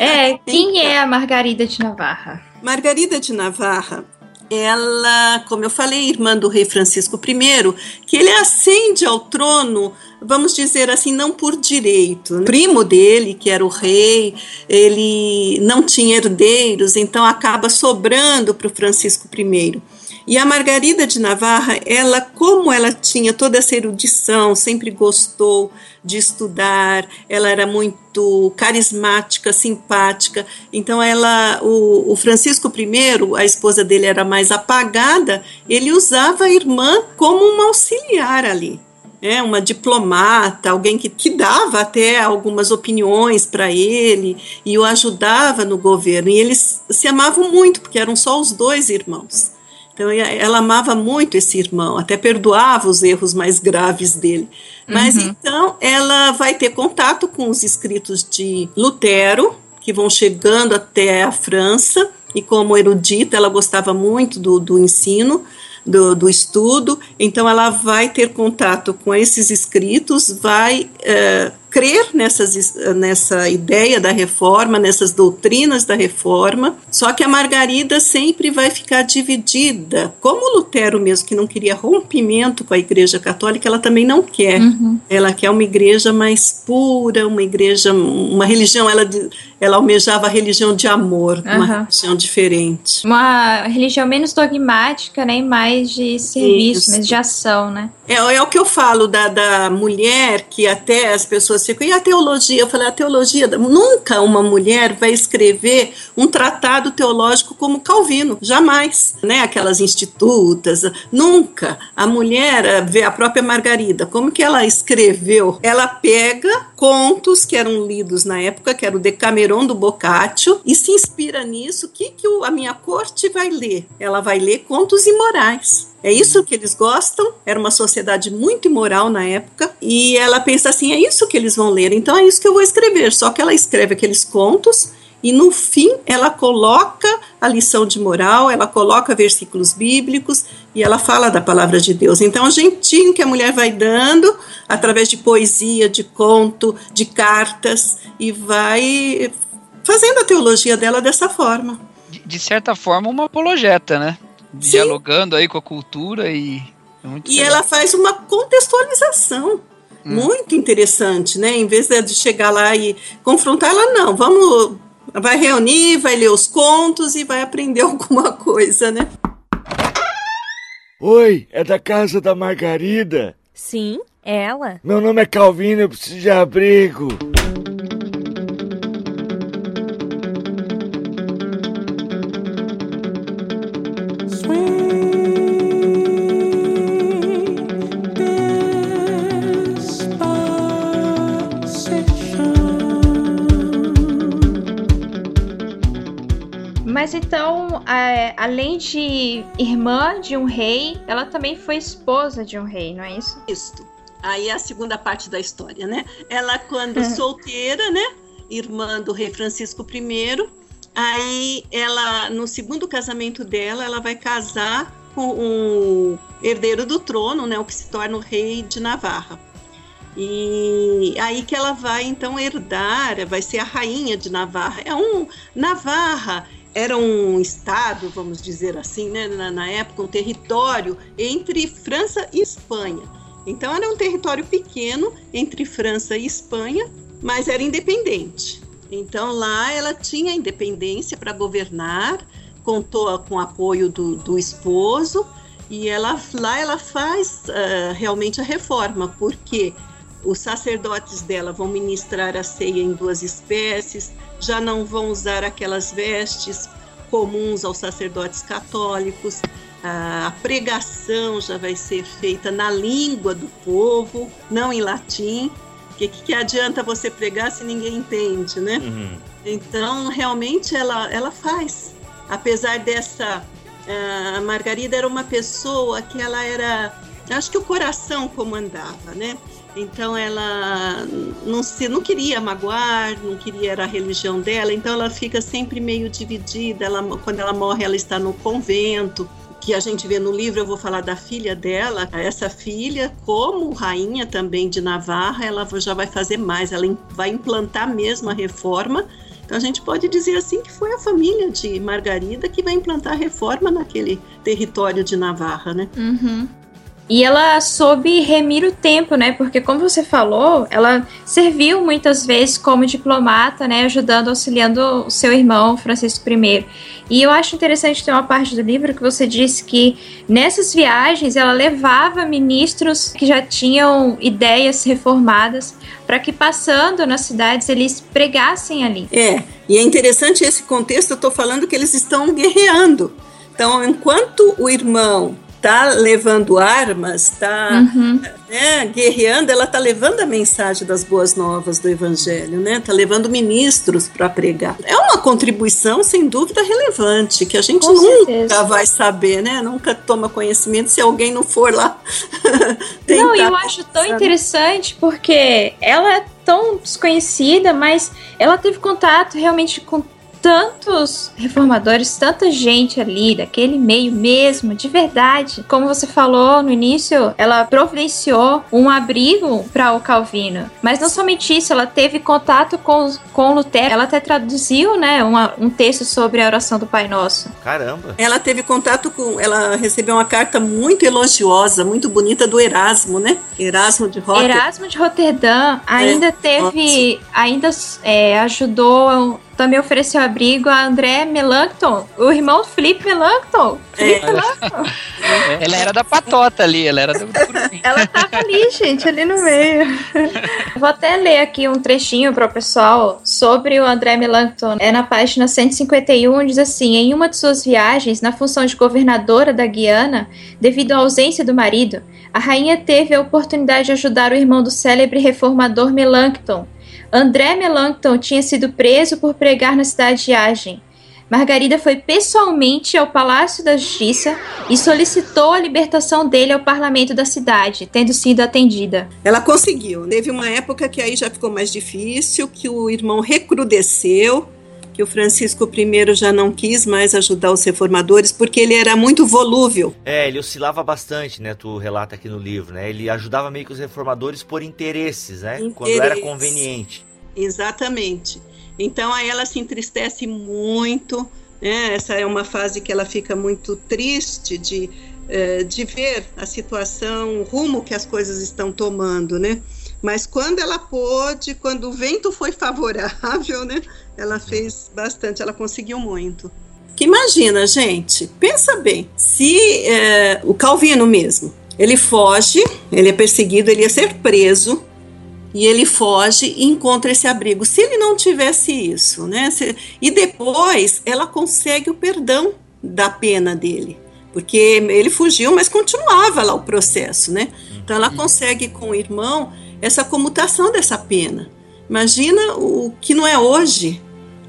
É, quem é a Margarida de Navarra? Margarida de Navarra, ela, como eu falei, irmã do rei Francisco I, que ele ascende ao trono, vamos dizer assim, não por direito. O primo dele, que era o rei, ele não tinha herdeiros, então acaba sobrando para o Francisco I. E a Margarida de Navarra, ela, como ela tinha toda essa erudição, sempre gostou de estudar, ela era muito carismática, simpática. Então, ela, o, o Francisco I, a esposa dele era mais apagada, ele usava a irmã como uma auxiliar ali. É, uma diplomata, alguém que, que dava até algumas opiniões para ele e o ajudava no governo. E eles se amavam muito, porque eram só os dois irmãos. Então ela amava muito esse irmão, até perdoava os erros mais graves dele. Mas uhum. então ela vai ter contato com os escritos de Lutero, que vão chegando até a França, e como erudita, ela gostava muito do, do ensino, do, do, estudo, então ela vai ter contato com esses escritos, vai uh, crer nessas, nessa ideia da reforma, nessas doutrinas da reforma, só que a Margarida sempre vai ficar dividida. Como Lutero mesmo, que não queria rompimento com a Igreja Católica, ela também não quer. Uhum. Ela quer uma igreja mais pura, uma igreja, uma religião, ela, ela almejava a religião de amor, uhum. uma religião diferente. Uma religião menos dogmática, né, e mais de serviço, mais de ação, né? É, é o que eu falo da, da mulher, que até as pessoas e a teologia? Eu falei, a teologia, nunca uma mulher vai escrever um tratado teológico como Calvino, jamais, né? Aquelas institutas, nunca. A mulher, vê a própria Margarida, como que ela escreveu? Ela pega contos que eram lidos na época, que era o Decameron do Boccaccio, e se inspira nisso. O que, que a minha corte vai ler? Ela vai ler contos imorais. É isso que eles gostam. Era uma sociedade muito imoral na época. E ela pensa assim: é isso que eles vão ler, então é isso que eu vou escrever. Só que ela escreve aqueles contos e no fim ela coloca a lição de moral, ela coloca versículos bíblicos e ela fala da palavra de Deus. Então, o jeitinho que a mulher vai dando, através de poesia, de conto, de cartas, e vai fazendo a teologia dela dessa forma. De, certa forma, uma apologeta, né? Sim. dialogando aí com a cultura e. É e ela faz uma contextualização hum. muito interessante, né? Em vez de chegar lá e confrontar ela, não, vamos. Vai reunir, vai ler os contos e vai aprender alguma coisa, né? Oi, é da casa da Margarida? Sim, ela. Meu nome é Calvino, eu preciso de abrigo. Além de irmã de um rei, ela também foi esposa de um rei, não é isso? Isso. Aí é a segunda parte da história, né? Ela, quando solteira, né? Irmã do rei Francisco I, aí ela, no segundo casamento dela, ela vai casar com o herdeiro do trono, né? O que se torna o rei de Navarra. E aí que ela vai então herdar, vai ser a rainha de Navarra. É um Navarra era um estado, vamos dizer assim, né, na, na, época, um território entre França e Espanha. Então era um território pequeno entre França e Espanha, mas era independente. Então lá ela tinha independência para governar, contou com o apoio do, do esposo e ela lá ela faz uh, realmente a reforma, porque os sacerdotes dela vão ministrar a ceia em duas espécies, já não vão usar aquelas vestes comuns aos sacerdotes católicos, a pregação já vai ser feita na língua do povo, não em latim. O que, que adianta você pregar se ninguém entende, né? Uhum. Então, realmente, ela, ela faz. Apesar dessa. A Margarida era uma pessoa que ela era. Acho que o coração comandava, né? Então ela não se não queria magoar, não queria era a religião dela, então ela fica sempre meio dividida. Ela, quando ela morre, ela está no convento. Que a gente vê no livro, eu vou falar da filha dela. Essa filha, como rainha também de Navarra, ela já vai fazer mais, ela vai implantar mesmo a reforma Então a gente pode dizer assim que foi a família de Margarida que vai implantar a reforma naquele território de Navarra, né? Uhum. E ela soube remir o tempo, né? Porque, como você falou, ela serviu muitas vezes como diplomata, né? Ajudando, auxiliando o seu irmão Francisco I. E eu acho interessante ter uma parte do livro que você disse que nessas viagens ela levava ministros que já tinham ideias reformadas para que passando nas cidades eles pregassem ali. É, e é interessante esse contexto, eu estou falando que eles estão guerreando. Então, enquanto o irmão tá levando armas, tá Uhum. né, guerreando, ela tá levando a mensagem das boas novas do evangelho, né? Tá levando ministros para pregar. É uma contribuição sem dúvida relevante que a gente Com nunca certeza. vai saber, né? Nunca toma conhecimento se alguém não for lá. Não, e eu acho tão interessante porque ela é tão desconhecida, mas ela teve contato realmente com tantos reformadores, tanta gente ali, daquele meio mesmo, de verdade. Como você falou no início, ela providenciou um abrigo para o Calvino. Mas não somente isso, ela teve contato com, com Lutero. Ela até traduziu, né, uma- um texto sobre a oração do Pai Nosso. Caramba. Ela teve contato com. Ela recebeu uma carta muito elogiosa, muito bonita do Erasmo, né? Erasmo de Rotterdam. Erasmo de Roterdã ainda teve, ainda é, ajudou, também ofereceu abrigo a André Melancton, o irmão Felipe Melancton. Felipe Melancton. Ela era da patota ali, ela era do. Ela tava ali, gente, ali no meio. Vou até ler aqui um trechinho para o pessoal sobre o André Melancton. É na página 151, diz assim: em uma de suas viagens, na função de governadora da Guiana, devido à ausência do marido, a rainha teve a oportunidade de ajudar o irmão do célebre reformador Melancton. André Melancton tinha sido preso por pregar na cidade de Agen. Margarida foi pessoalmente ao Palácio da Justiça e solicitou a libertação dele ao parlamento da cidade, tendo sido atendida. Ela conseguiu. Teve uma época que aí já ficou mais difícil, que o irmão recrudesceu, que o Francisco I já não quis mais ajudar os reformadores, porque ele era muito volúvel. É, ele oscilava bastante, né? Tu relata aqui no livro, né? Ele ajudava meio que os reformadores por interesses, né? Quando era conveniente. Exatamente. Então aí ela se entristece muito, né? Essa é uma fase que ela fica muito triste de, eh, de ver a situação, o rumo que as coisas estão tomando, né? Mas quando ela pôde, quando o vento foi favorável, né? Ela fez bastante, ela conseguiu muito. Que imagina, gente, pensa bem, se eh, o Calvino mesmo, ele foge, ele é perseguido, ele ia ser preso, e ele foge e encontra esse abrigo. Se ele não tivesse isso, né? se- e depois ela consegue o perdão da pena dele, porque ele fugiu, mas continuava lá o processo, né? Então ela consegue com o irmão essa comutação dessa pena. Imagina o que não é hoje,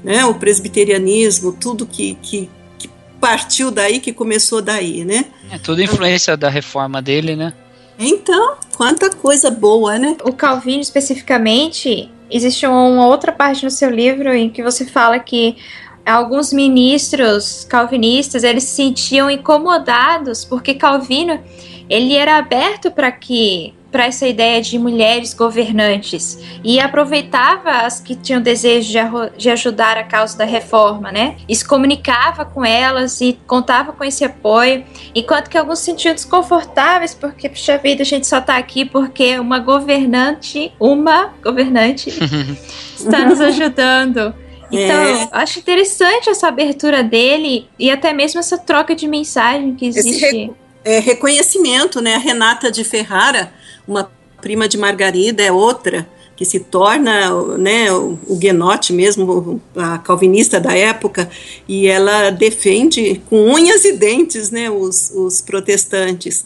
né? O presbiterianismo, tudo que, que, que partiu daí, que começou daí, né? É tudo influência da reforma dele, né? Então, quanta coisa boa, né? O Calvino, especificamente, existe uma outra parte no seu livro em que você fala que alguns ministros calvinistas eles se sentiam incomodados porque Calvino ele era aberto para que para essa ideia de mulheres governantes e aproveitava as que tinham desejo de, de ajudar a causa da reforma, né? E se comunicava com elas e contava com esse apoio, enquanto que alguns se sentiam desconfortáveis porque, puxa vida, a gente só tá aqui porque uma governante, uma governante está nos ajudando. Então, É. acho interessante essa abertura dele e até mesmo essa troca de mensagem que Esse existe. é, reconhecimento, né? A Renata de Ferrara, uma prima de Margarida, é outra que se torna, né, o, Guenote mesmo, a calvinista da época, e ela defende com unhas e dentes, né, os, os protestantes.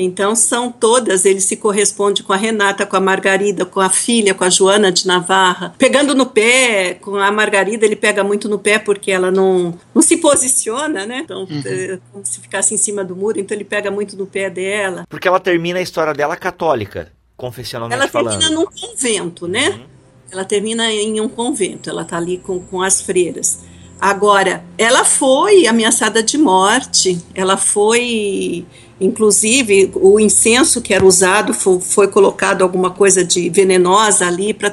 Então são todas, ele se corresponde com a Renata, com a Margarida, com a filha, com a Joana de Navarra, pegando no pé, com a Margarida ele pega muito no pé porque ela não, não se posiciona, né? Então, é como se ficasse em cima do muro, então ele pega muito no pé dela. Porque ela termina a história dela católica, confessionalmente Ela falando. termina num convento, né? Uhum. Ela termina em um convento, ela tá ali com, com as freiras. Agora, ela foi ameaçada de morte, ela foi, inclusive, o incenso que era usado foi, foi colocado alguma coisa de venenosa ali para.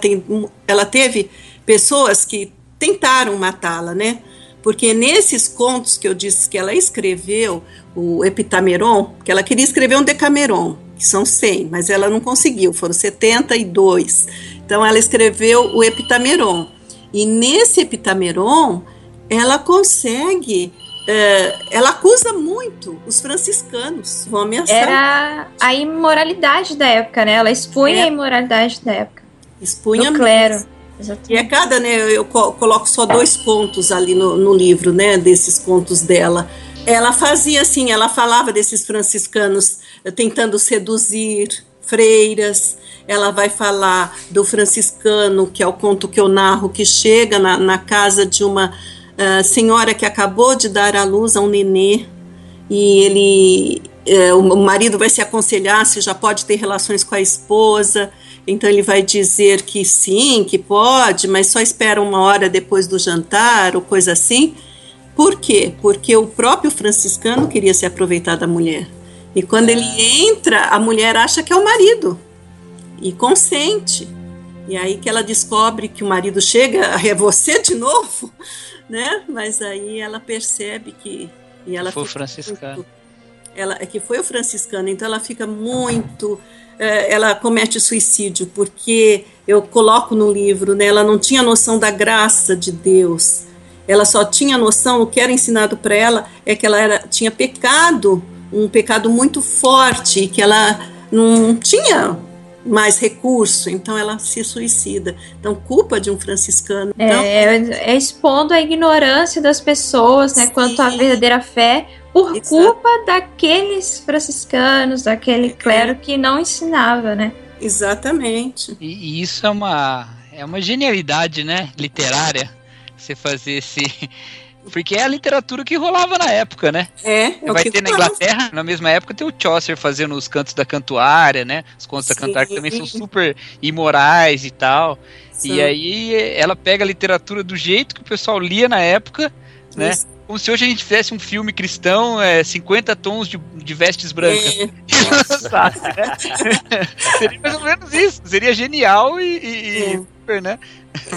Ela teve pessoas que tentaram matá-la, né? Porque nesses contos que eu disse que ela escreveu, o Epitameron, que ela queria escrever um Decameron, que são 100, mas ela não conseguiu, foram 72. Então ela escreveu o Epitameron. E nesse Epitameron, ela consegue é, ela acusa muito os franciscanos, vão ameaçar. Era a imoralidade da época, né? Ela expunha É. a imoralidade da época. Expunha do clero. Exatamente. E é cada, né? Eu co- coloco só dois pontos ali no, no livro, né? Desses contos dela. Ela fazia assim, ela falava desses franciscanos eh, tentando seduzir freiras. Ela vai falar do franciscano, que é o conto que eu narro, que chega na, na casa de uma ah, senhora que acabou de dar à luz a um nenê e ele eh, o marido vai se aconselhar se já pode ter relações com a esposa. Então ele vai dizer que sim que pode mas só espera uma hora depois do jantar ou coisa assim. Por quê? Porque o próprio franciscano queria se aproveitar da mulher. E quando ele entra a mulher acha que é o marido e consente. E aí que ela descobre que o marido chega é você de novo né mas aí ela percebe que e ela Foi o fica franciscano. muito- ela é que foi o franciscano, então ela fica muito, eh, ela comete suicídio porque eu coloco no livro, né? Ela não tinha noção da graça de Deus. Ela só tinha noção, o que era ensinado para ela é que ela era, tinha pecado, um pecado muito forte, que ela não tinha mais recurso, então ela se suicida. Então, culpa de um franciscano. Então, É, é expondo a ignorância das pessoas, né, Sim. quanto à verdadeira fé, por Exato. culpa daqueles franciscanos, daquele clero que não ensinava, né? exatamente. E, e isso é uma, é uma genialidade, né? Literária. Você fazer esse. Porque é a literatura que rolava na época, né? É, é o Vai ter na. Inglaterra, na mesma época, tem o Chaucer fazendo os cantos da cantuária, né? Os contos da Sim. cantuária que também são super imorais e tal. E São- aí ela pega a literatura do jeito que o pessoal lia na época, né? Isso. Como se hoje a gente fizesse um filme cristão, é, 50 tons de, de vestes brancas. Né? Seria mais ou menos isso. Seria genial e, e- e super, né?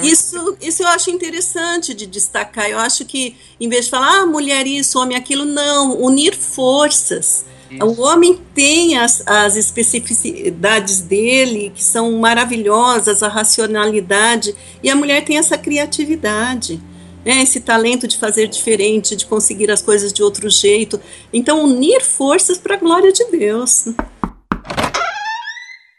Isso, isso eu acho interessante de destacar. Eu acho que, em vez de falar, ah, mulher isso, homem aquilo, não, unir forças. Isso. O homem tem as, as especificidades dele, que são maravilhosas, a racionalidade, e a mulher tem essa criatividade, né, esse talento de fazer diferente, de conseguir as coisas de outro jeito. Então, unir forças para a glória de Deus.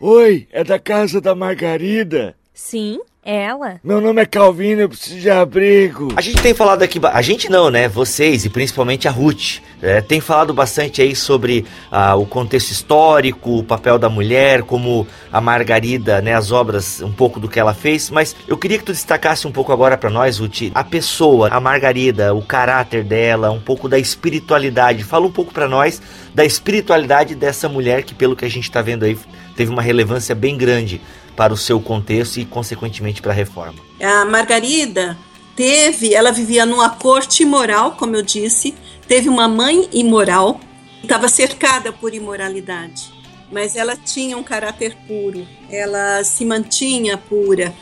Oi, é da casa da Margarida. Sim, ela. Meu nome é Calvino, eu preciso de abrigo. A gente tem falado aqui, a gente não, né? Vocês e principalmente a Ruth, é, tem falado bastante aí sobre ah, o contexto histórico, o papel da mulher, como a Margarida, né? As obras, um pouco do que ela fez. Mas eu queria que tu destacasse um pouco agora pra nós, Ruth, a pessoa, a Margarida, o caráter dela, um pouco da espiritualidade. Fala um pouco pra nós da espiritualidade dessa mulher que, pelo que a gente tá vendo aí, teve uma relevância bem grande para o seu contexto e, consequentemente, para a reforma. A Margarida teve, ela vivia numa corte imoral, como eu disse, teve uma mãe imoral, estava cercada por imoralidade, mas ela tinha um caráter puro, ela se mantinha pura.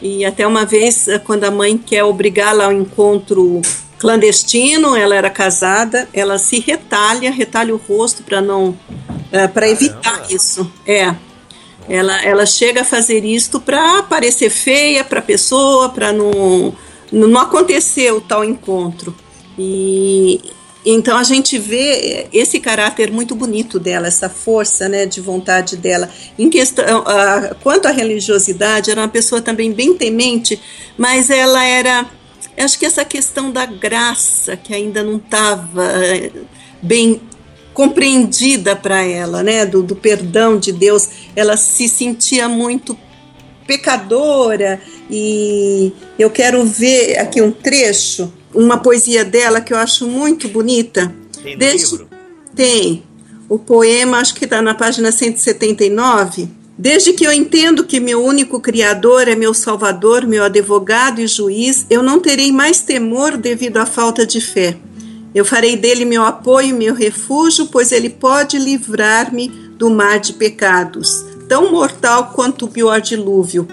E até uma vez, quando a mãe quer obrigá-la ao encontro clandestino, ela era casada, ela se retalha, retalha o rosto para não, para evitar isso. É. Ela, ela chega a fazer isto para parecer feia para a pessoa, para não, não acontecer o tal encontro. E então a gente vê esse caráter muito bonito dela, essa força né, de vontade dela. Em questão, quanto à religiosidade, era uma pessoa também bem temente, mas ela era. Acho que essa questão da graça, que ainda não estava bem compreendida para ela, né, do, do, perdão de Deus, ela se sentia muito pecadora e eu quero ver aqui um trecho, uma poesia dela que eu acho muito bonita. Tem Desde, livro? Tem. O poema, acho que está na página 179. Desde que eu entendo que meu único Criador é meu Salvador, meu advogado e juiz, eu não terei mais temor devido à falta de fé. Eu farei dele meu apoio, meu refúgio, pois ele pode livrar-me do mar de pecados, tão mortal quanto o pior dilúvio.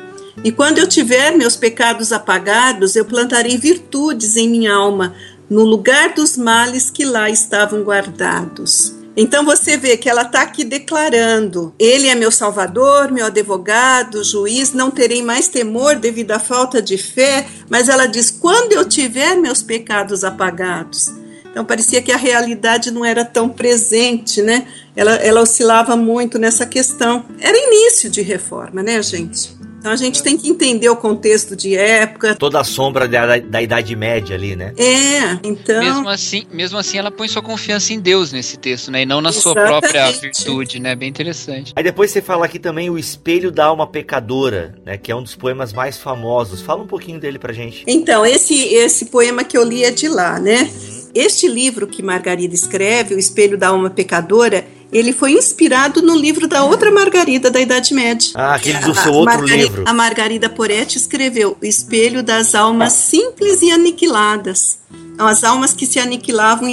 E quando eu tiver meus pecados apagados, eu plantarei virtudes em minha alma, no lugar dos males que lá estavam guardados. Então você vê que ela está aqui declarando: Ele é meu salvador, meu advogado, juiz, não terei mais temor devido à falta de fé. Mas ela diz: quando eu tiver meus pecados apagados. Então parecia que a realidade não era tão presente, né? Ela, ela oscilava muito nessa questão. Era início de reforma, né, gente? Então a gente tem que entender o contexto de época. Toda a sombra da, da Idade Média ali, né? É, então. Mesmo assim, mesmo assim, ela põe sua confiança em Deus nesse texto, né? E não na sua Exatamente. própria virtude, né? Bem interessante. Aí depois você fala aqui também o Espelho da Alma Pecadora, né? Que é um dos poemas mais famosos. Fala um pouquinho dele pra gente. Então, esse, esse poema que eu li é de lá, né? Este livro que Margarida escreve, O Espelho da Alma Pecadora, ele foi inspirado no livro da outra Margarida da Idade Média. Ah, aquele do A- seu outro livro. A Margarida Poretti escreveu O Espelho das Almas Simples e Aniquiladas. São as almas que se aniquilavam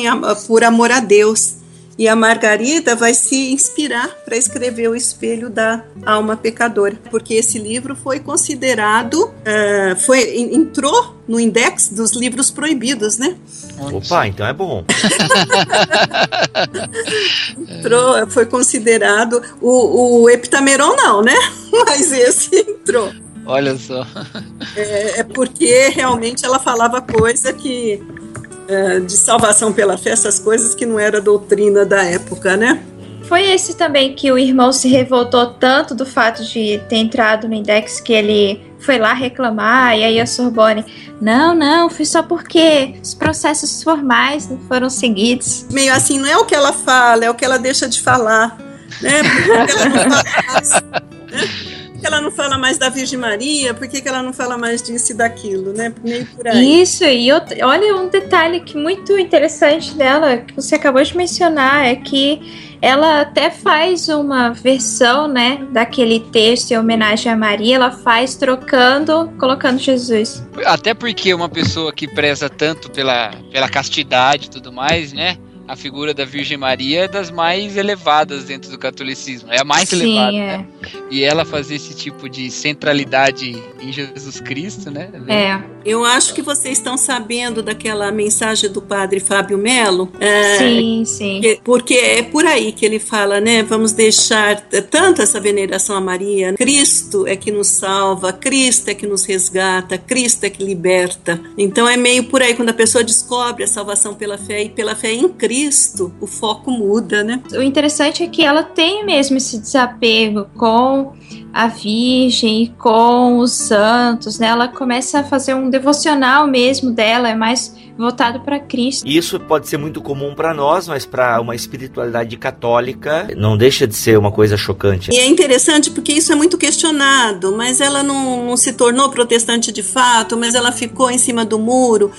por amor a Deus. E a Margarida vai se inspirar para escrever o Espelho da Alma Pecadora, porque esse livro foi considerado, ah, foi en- entrou no index dos livros proibidos, né? Opa, então é bom. Entrou, foi considerado o, o Heptameron não, né? Mas esse entrou. Olha só. É, é porque realmente ela falava coisa que de salvação pela fé, essas coisas que não era doutrina da época, né? Foi esse também que o irmão se revoltou tanto do fato de ter entrado no index que ele foi lá reclamar e aí a Sorbonne, não, não, foi só porque os processos formais não foram seguidos. Meio assim, não é o que ela fala, é o que ela deixa de falar, né? Por que ela não fala mais, né? Por que ela não fala mais da Virgem Maria? Por que, que ela não fala mais disso e daquilo, né? Meio por aí. Isso, e outro- olha um detalhe que muito interessante dela, que você acabou de mencionar, é que ela até faz uma versão, né, daquele texto em homenagem a Maria, ela faz trocando, colocando Jesus. Até porque uma pessoa que preza tanto pela, pela castidade e tudo mais, né? A figura da Virgem Maria é das mais elevadas dentro do catolicismo. É a mais elevada, Sim, né? E ela fazer esse tipo de centralidade em Jesus Cristo, né? é. é. Eu acho que vocês estão sabendo daquela mensagem do padre Fábio Melo. é, Sim, sim. que- Porque é por aí que ele fala, né? Vamos deixar tanto essa veneração a Maria. Cristo é que nos salva, Cristo é que nos resgata, Cristo é que liberta. Então é meio por aí, quando a pessoa descobre a salvação pela fé e pela fé em Cristo, o foco muda, né? O interessante é que ela tem mesmo esse desapego com a Virgem e com os santos, né? Ela começa a fazer um devocional mesmo dela, é mais voltado para Cristo. Isso pode ser muito comum pra nós, mas pra uma espiritualidade católica não deixa de ser uma coisa chocante. E é interessante porque isso é muito questionado, mas ela não, não se tornou protestante de fato, mas ela ficou em cima do muro.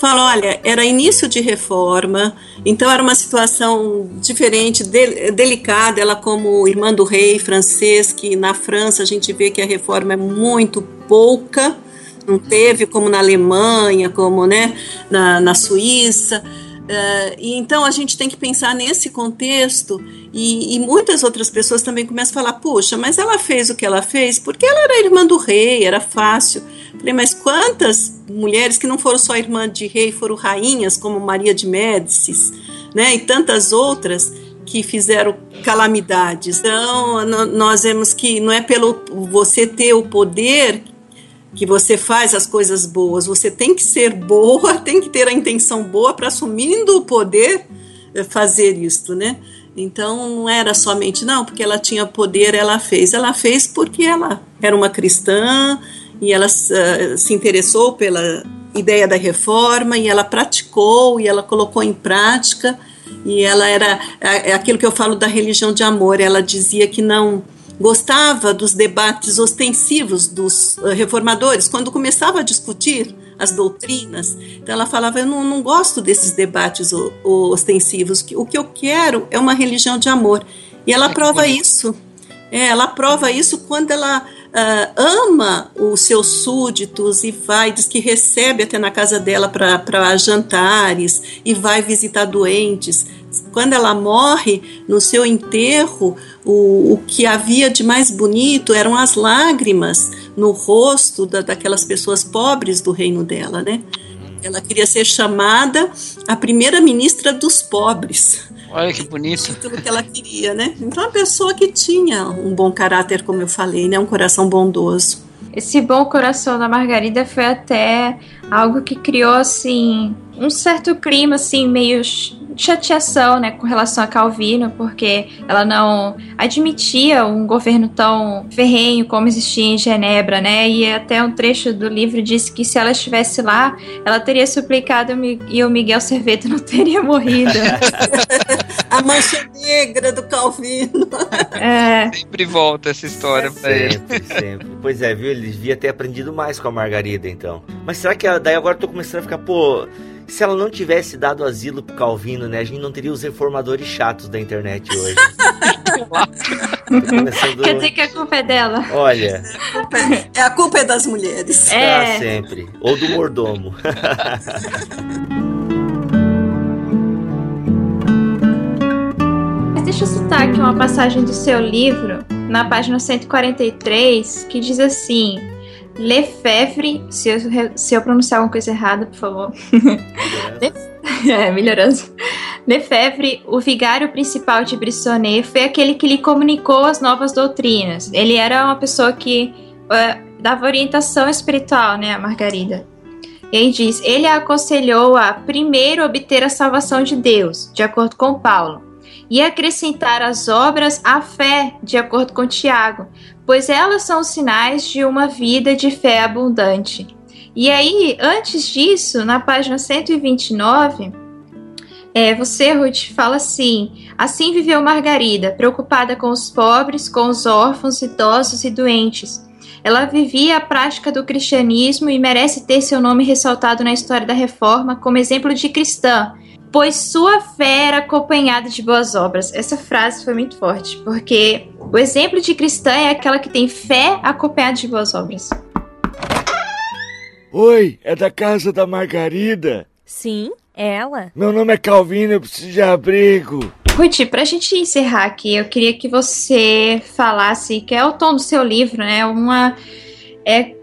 Fala, olha, era início de reforma, então era uma situação diferente, de- delicada. Ela, como irmã do rei francês, que na França a gente vê que a reforma é muito pouca, não teve como na Alemanha, como né, na, na Suíça. Eh, e então a gente tem que pensar nesse contexto e, e muitas outras pessoas também começam a falar, puxa, mas ela fez o que ela fez porque ela era irmã do rei, era fácil. Falei, mas quantas mulheres que não foram só irmã de rei, foram rainhas como Maria de Médicis, né, e tantas outras que fizeram calamidades. Então nós vemos que não é pelo você ter o poder que você faz as coisas boas. Você tem que ser boa, tem que ter a intenção boa para assumindo o poder eh, fazer isto, né? Então não era somente não, porque ela tinha poder, ela fez. Ela fez porque ela era uma cristã e ela eh, se interessou pela ideia da reforma e ela praticou e ela colocou em prática e ela era é é aquilo que eu falo da religião de amor. Ela dizia que não gostava dos debates ostensivos dos eh, reformadores, quando começava a discutir as doutrinas. Então ela falava: Eu não, não gosto desses debates ostensivos, o que eu quero é uma religião de amor. E ela prova isso. É, ela prova isso quando ela ah, ama os seus súditos e vai, diz que recebe até na casa dela para jantares e vai visitar doentes. quando ela morre, no seu enterro, o, o que havia de mais bonito eram as lágrimas no rosto da, daquelas pessoas pobres do reino dela, né? Ela queria ser chamada a primeira ministra dos pobres. Olha que bonito. O título que ela queria, né? Então, uma pessoa que tinha um bom caráter, como eu falei, né? Um coração bondoso. Esse bom coração da Margarida foi até algo que criou, assim, um certo clima, assim, meio chateação, né, com relação a Calvino, porque ela não admitia um governo tão ferrenho como existia em Genebra, né, e até um trecho do livro disse que se ela estivesse lá, ela teria suplicado e o Miguel Cerveto não teria morrido. a mancha negra do Calvino. É. Sempre volta essa história pra ele. Sempre, sempre. Pois é, viu? Ele devia ter aprendido mais com a Margarida, então. Mas será que daí agora eu tô começando a ficar, pô, se ela não tivesse dado asilo pro Calvino, né, a gente não teria os reformadores chatos da internet hoje. Começando... Quer dizer que a culpa é dela. Olha. É a culpa é das mulheres. É. Ah, sempre. Ou do mordomo. Mas deixa eu citar aqui uma passagem do seu livro, na página 143, que diz assim: Lefebvre, se eu, se eu pronunciar alguma coisa errada, por favor. é, melhorando. Lefebvre, o vigário principal de Brissonnet, foi aquele que lhe comunicou as novas doutrinas. Ele era uma pessoa que uh, dava orientação espiritual, né, a Margarida. E aí diz: ele a aconselhou a primeiro obter a salvação de Deus, de acordo com Paulo, e acrescentar as obras à fé, de acordo com Tiago, pois elas são sinais de uma vida de fé abundante. E aí, antes disso, na página 129, é, você, Ruth, fala assim: Assim viveu Margarida, preocupada com os pobres, com os órfãos, idosos e doentes. Ela vivia a prática do cristianismo e merece ter seu nome ressaltado na história da reforma como exemplo de cristã, pois sua fé era acompanhada de boas obras. Essa frase foi muito forte, porque o exemplo de cristã é aquela que tem fé acompanhada de boas obras. Oi, é da casa da Margarida? Sim, ela. Meu nome é Calvino, eu preciso de abrigo. Ruth, pra gente encerrar aqui, eu queria que você falasse, que é o tom do seu livro, né? Uma. É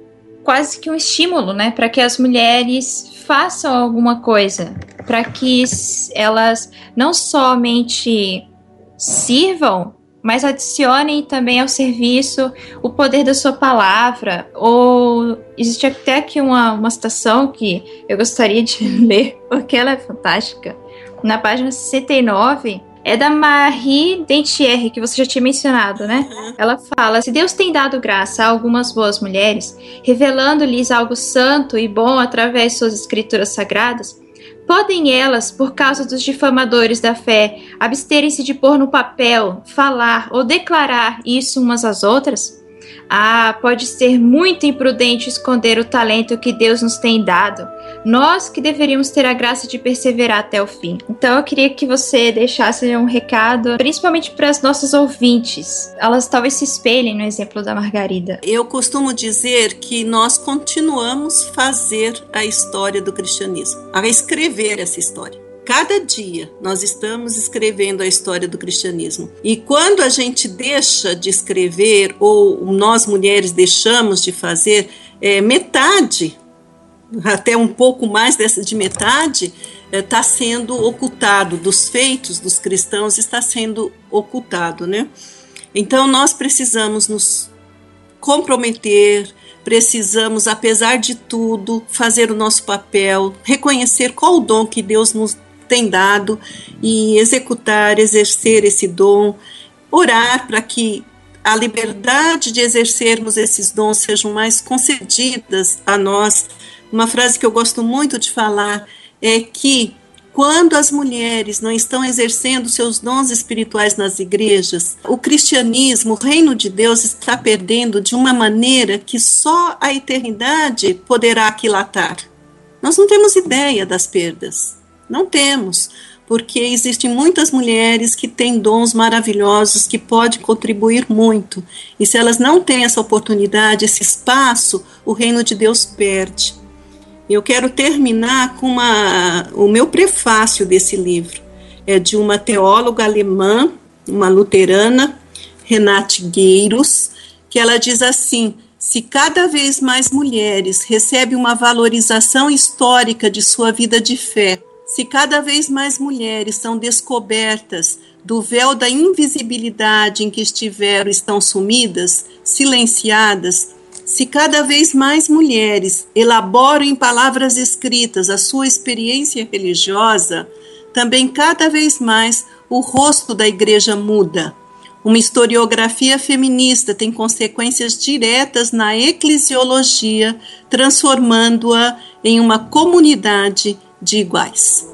quase que um estímulo, né? Para que as mulheres façam alguma coisa. Para que elas não somente sirvam, mas adicionem também ao serviço o poder da sua palavra. Ou existe até aqui uma, uma citação que eu gostaria de ler, porque ela é fantástica. Na página 69, é da Marie Dentier, que você já tinha mencionado, né? Uhum. Ela fala: Se Deus tem dado graça a algumas boas mulheres, revelando-lhes algo santo e bom através de suas escrituras sagradas, podem elas, por causa dos difamadores da fé, absterem-se de pôr no papel, falar ou declarar isso umas às outras? Ah, pode ser muito imprudente esconder o talento que Deus nos tem dado. Nós que deveríamos ter a graça de perseverar até o fim. Então eu queria que você deixasse um recado, principalmente para as nossas ouvintes. Elas talvez se espelhem no exemplo da Margarida. Eu costumo dizer que nós continuamos fazer a história do cristianismo, a escrever essa história. Cada dia nós estamos escrevendo a história do cristianismo. E quando a gente deixa de escrever, ou nós mulheres deixamos de fazer, é, metade, até um pouco mais dessa de metade, está é, sendo ocultado, dos feitos dos cristãos está sendo ocultado, né? Então nós precisamos nos comprometer, precisamos, apesar de tudo, fazer o nosso papel, reconhecer qual o dom que Deus nos tem dado e executar, exercer esse dom, orar para que a liberdade de exercermos esses dons sejam mais concedidas a nós. Uma frase que eu gosto muito de falar é que quando as mulheres não estão exercendo seus dons espirituais nas igrejas, o cristianismo, o reino de Deus está perdendo de uma maneira que só a eternidade poderá aquilatar. Nós não temos ideia das perdas. Não temos, porque existem muitas mulheres que têm dons maravilhosos que podem contribuir muito. E se elas não têm essa oportunidade, esse espaço, o reino de Deus perde. Eu quero terminar com uma, o meu prefácio desse livro, é de uma teóloga alemã, uma luterana, Renate Gueiros, que ela diz assim: se cada vez mais mulheres recebem uma valorização histórica de sua vida de fé, se cada vez mais mulheres são descobertas do véu da invisibilidade em que estiveram estão sumidas, silenciadas, se cada vez mais mulheres elaboram em palavras escritas a sua experiência religiosa, também cada vez mais o rosto da igreja muda. Uma historiografia feminista tem consequências diretas na eclesiologia, transformando-a em uma comunidade de iguais.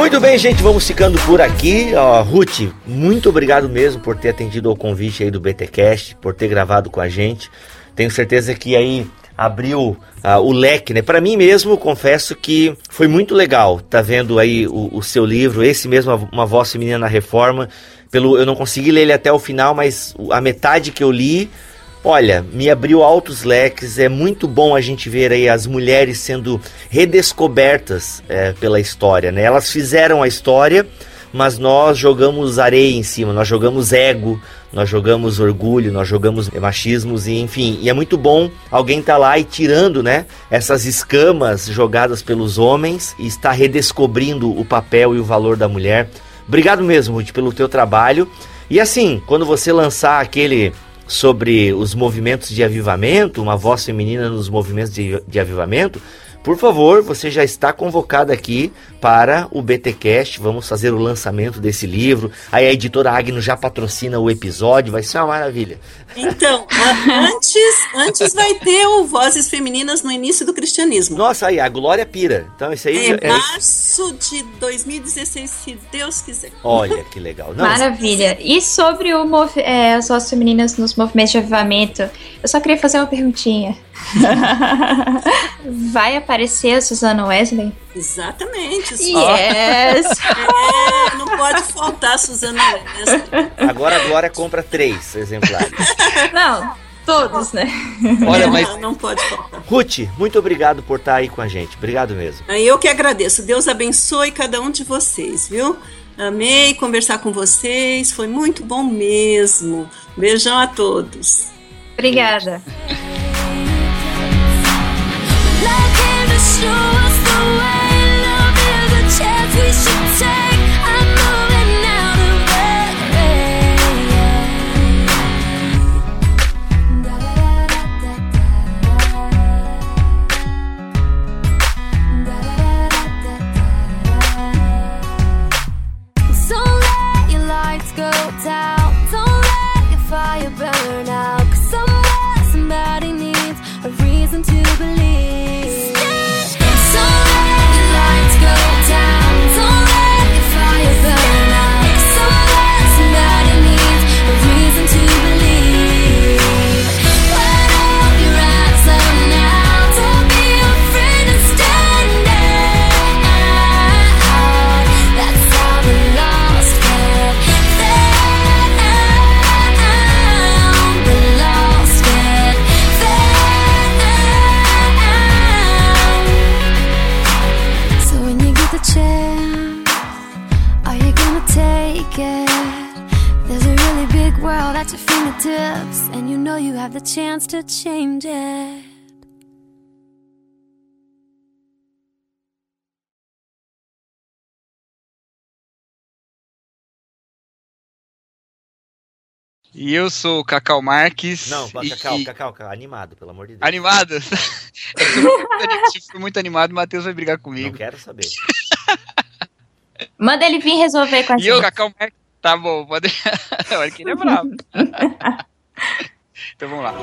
Muito bem, gente, vamos ficando por aqui. Ó, Ruth, muito obrigado mesmo por ter atendido ao convite aí do BTcast, por ter gravado com a gente. Tenho certeza que aí abriu uh, o leque, né? Para mim mesmo, confesso que foi muito legal tá vendo aí o, o, seu livro, esse mesmo, Uma Voz Feminina na Reforma. Pelo, eu não consegui ler ele até o final, mas a metade que eu li Olha, me abriu altos leques. É muito bom a gente ver aí as mulheres sendo redescobertas é, pela história, né? Elas fizeram a história, mas nós jogamos areia em cima, nós jogamos ego, nós jogamos orgulho, nós jogamos machismos e enfim. E é muito bom alguém tá lá e tirando, né, essas escamas jogadas pelos homens e está redescobrindo o papel e o valor da mulher. Obrigado mesmo, Ruth, pelo teu trabalho. E assim, quando você lançar aquele sobre os movimentos de avivamento, uma voz feminina nos movimentos de, de avivamento, por favor, você já está convocado aqui para o BTcast. Vamos fazer o lançamento desse livro. Aí a editora Agno já patrocina o episódio, vai ser uma maravilha. Então, antes, antes vai ter o Vozes Femininas no início do cristianismo. Nossa, aí a Glória Pira. Então isso aí é, é março de 2016, se Deus quiser. Olha que legal. Não, Maravilha. E sobre o é, as vozes femininas nos movimentos de avivamento, eu só queria fazer uma perguntinha. vai aparecer a Susana Wesley? Exatamente. Yes! É, não pode faltar a Susana Wesley. Agora a Glória compra três exemplares. Não, todos, né? Olha, mas não, não pode faltar. Ruth, muito obrigado por estar aí com a gente. Obrigado mesmo. Eu que agradeço. Deus abençoe cada um de vocês, viu? Amei conversar com vocês, foi muito bom mesmo. Beijão a todos. Obrigada. E eu sou o Cacau Marques. Não, Cacau, e... Cacau, Cacau, animado, pelo amor de Deus. Animado? Se for muito animado, o Matheus vai brigar comigo. Não quero saber. Manda ele vir resolver com a e gente. E eu, Cacau Marques. Tá bom, pode. Olha que ele é bravo. Então vamos lá.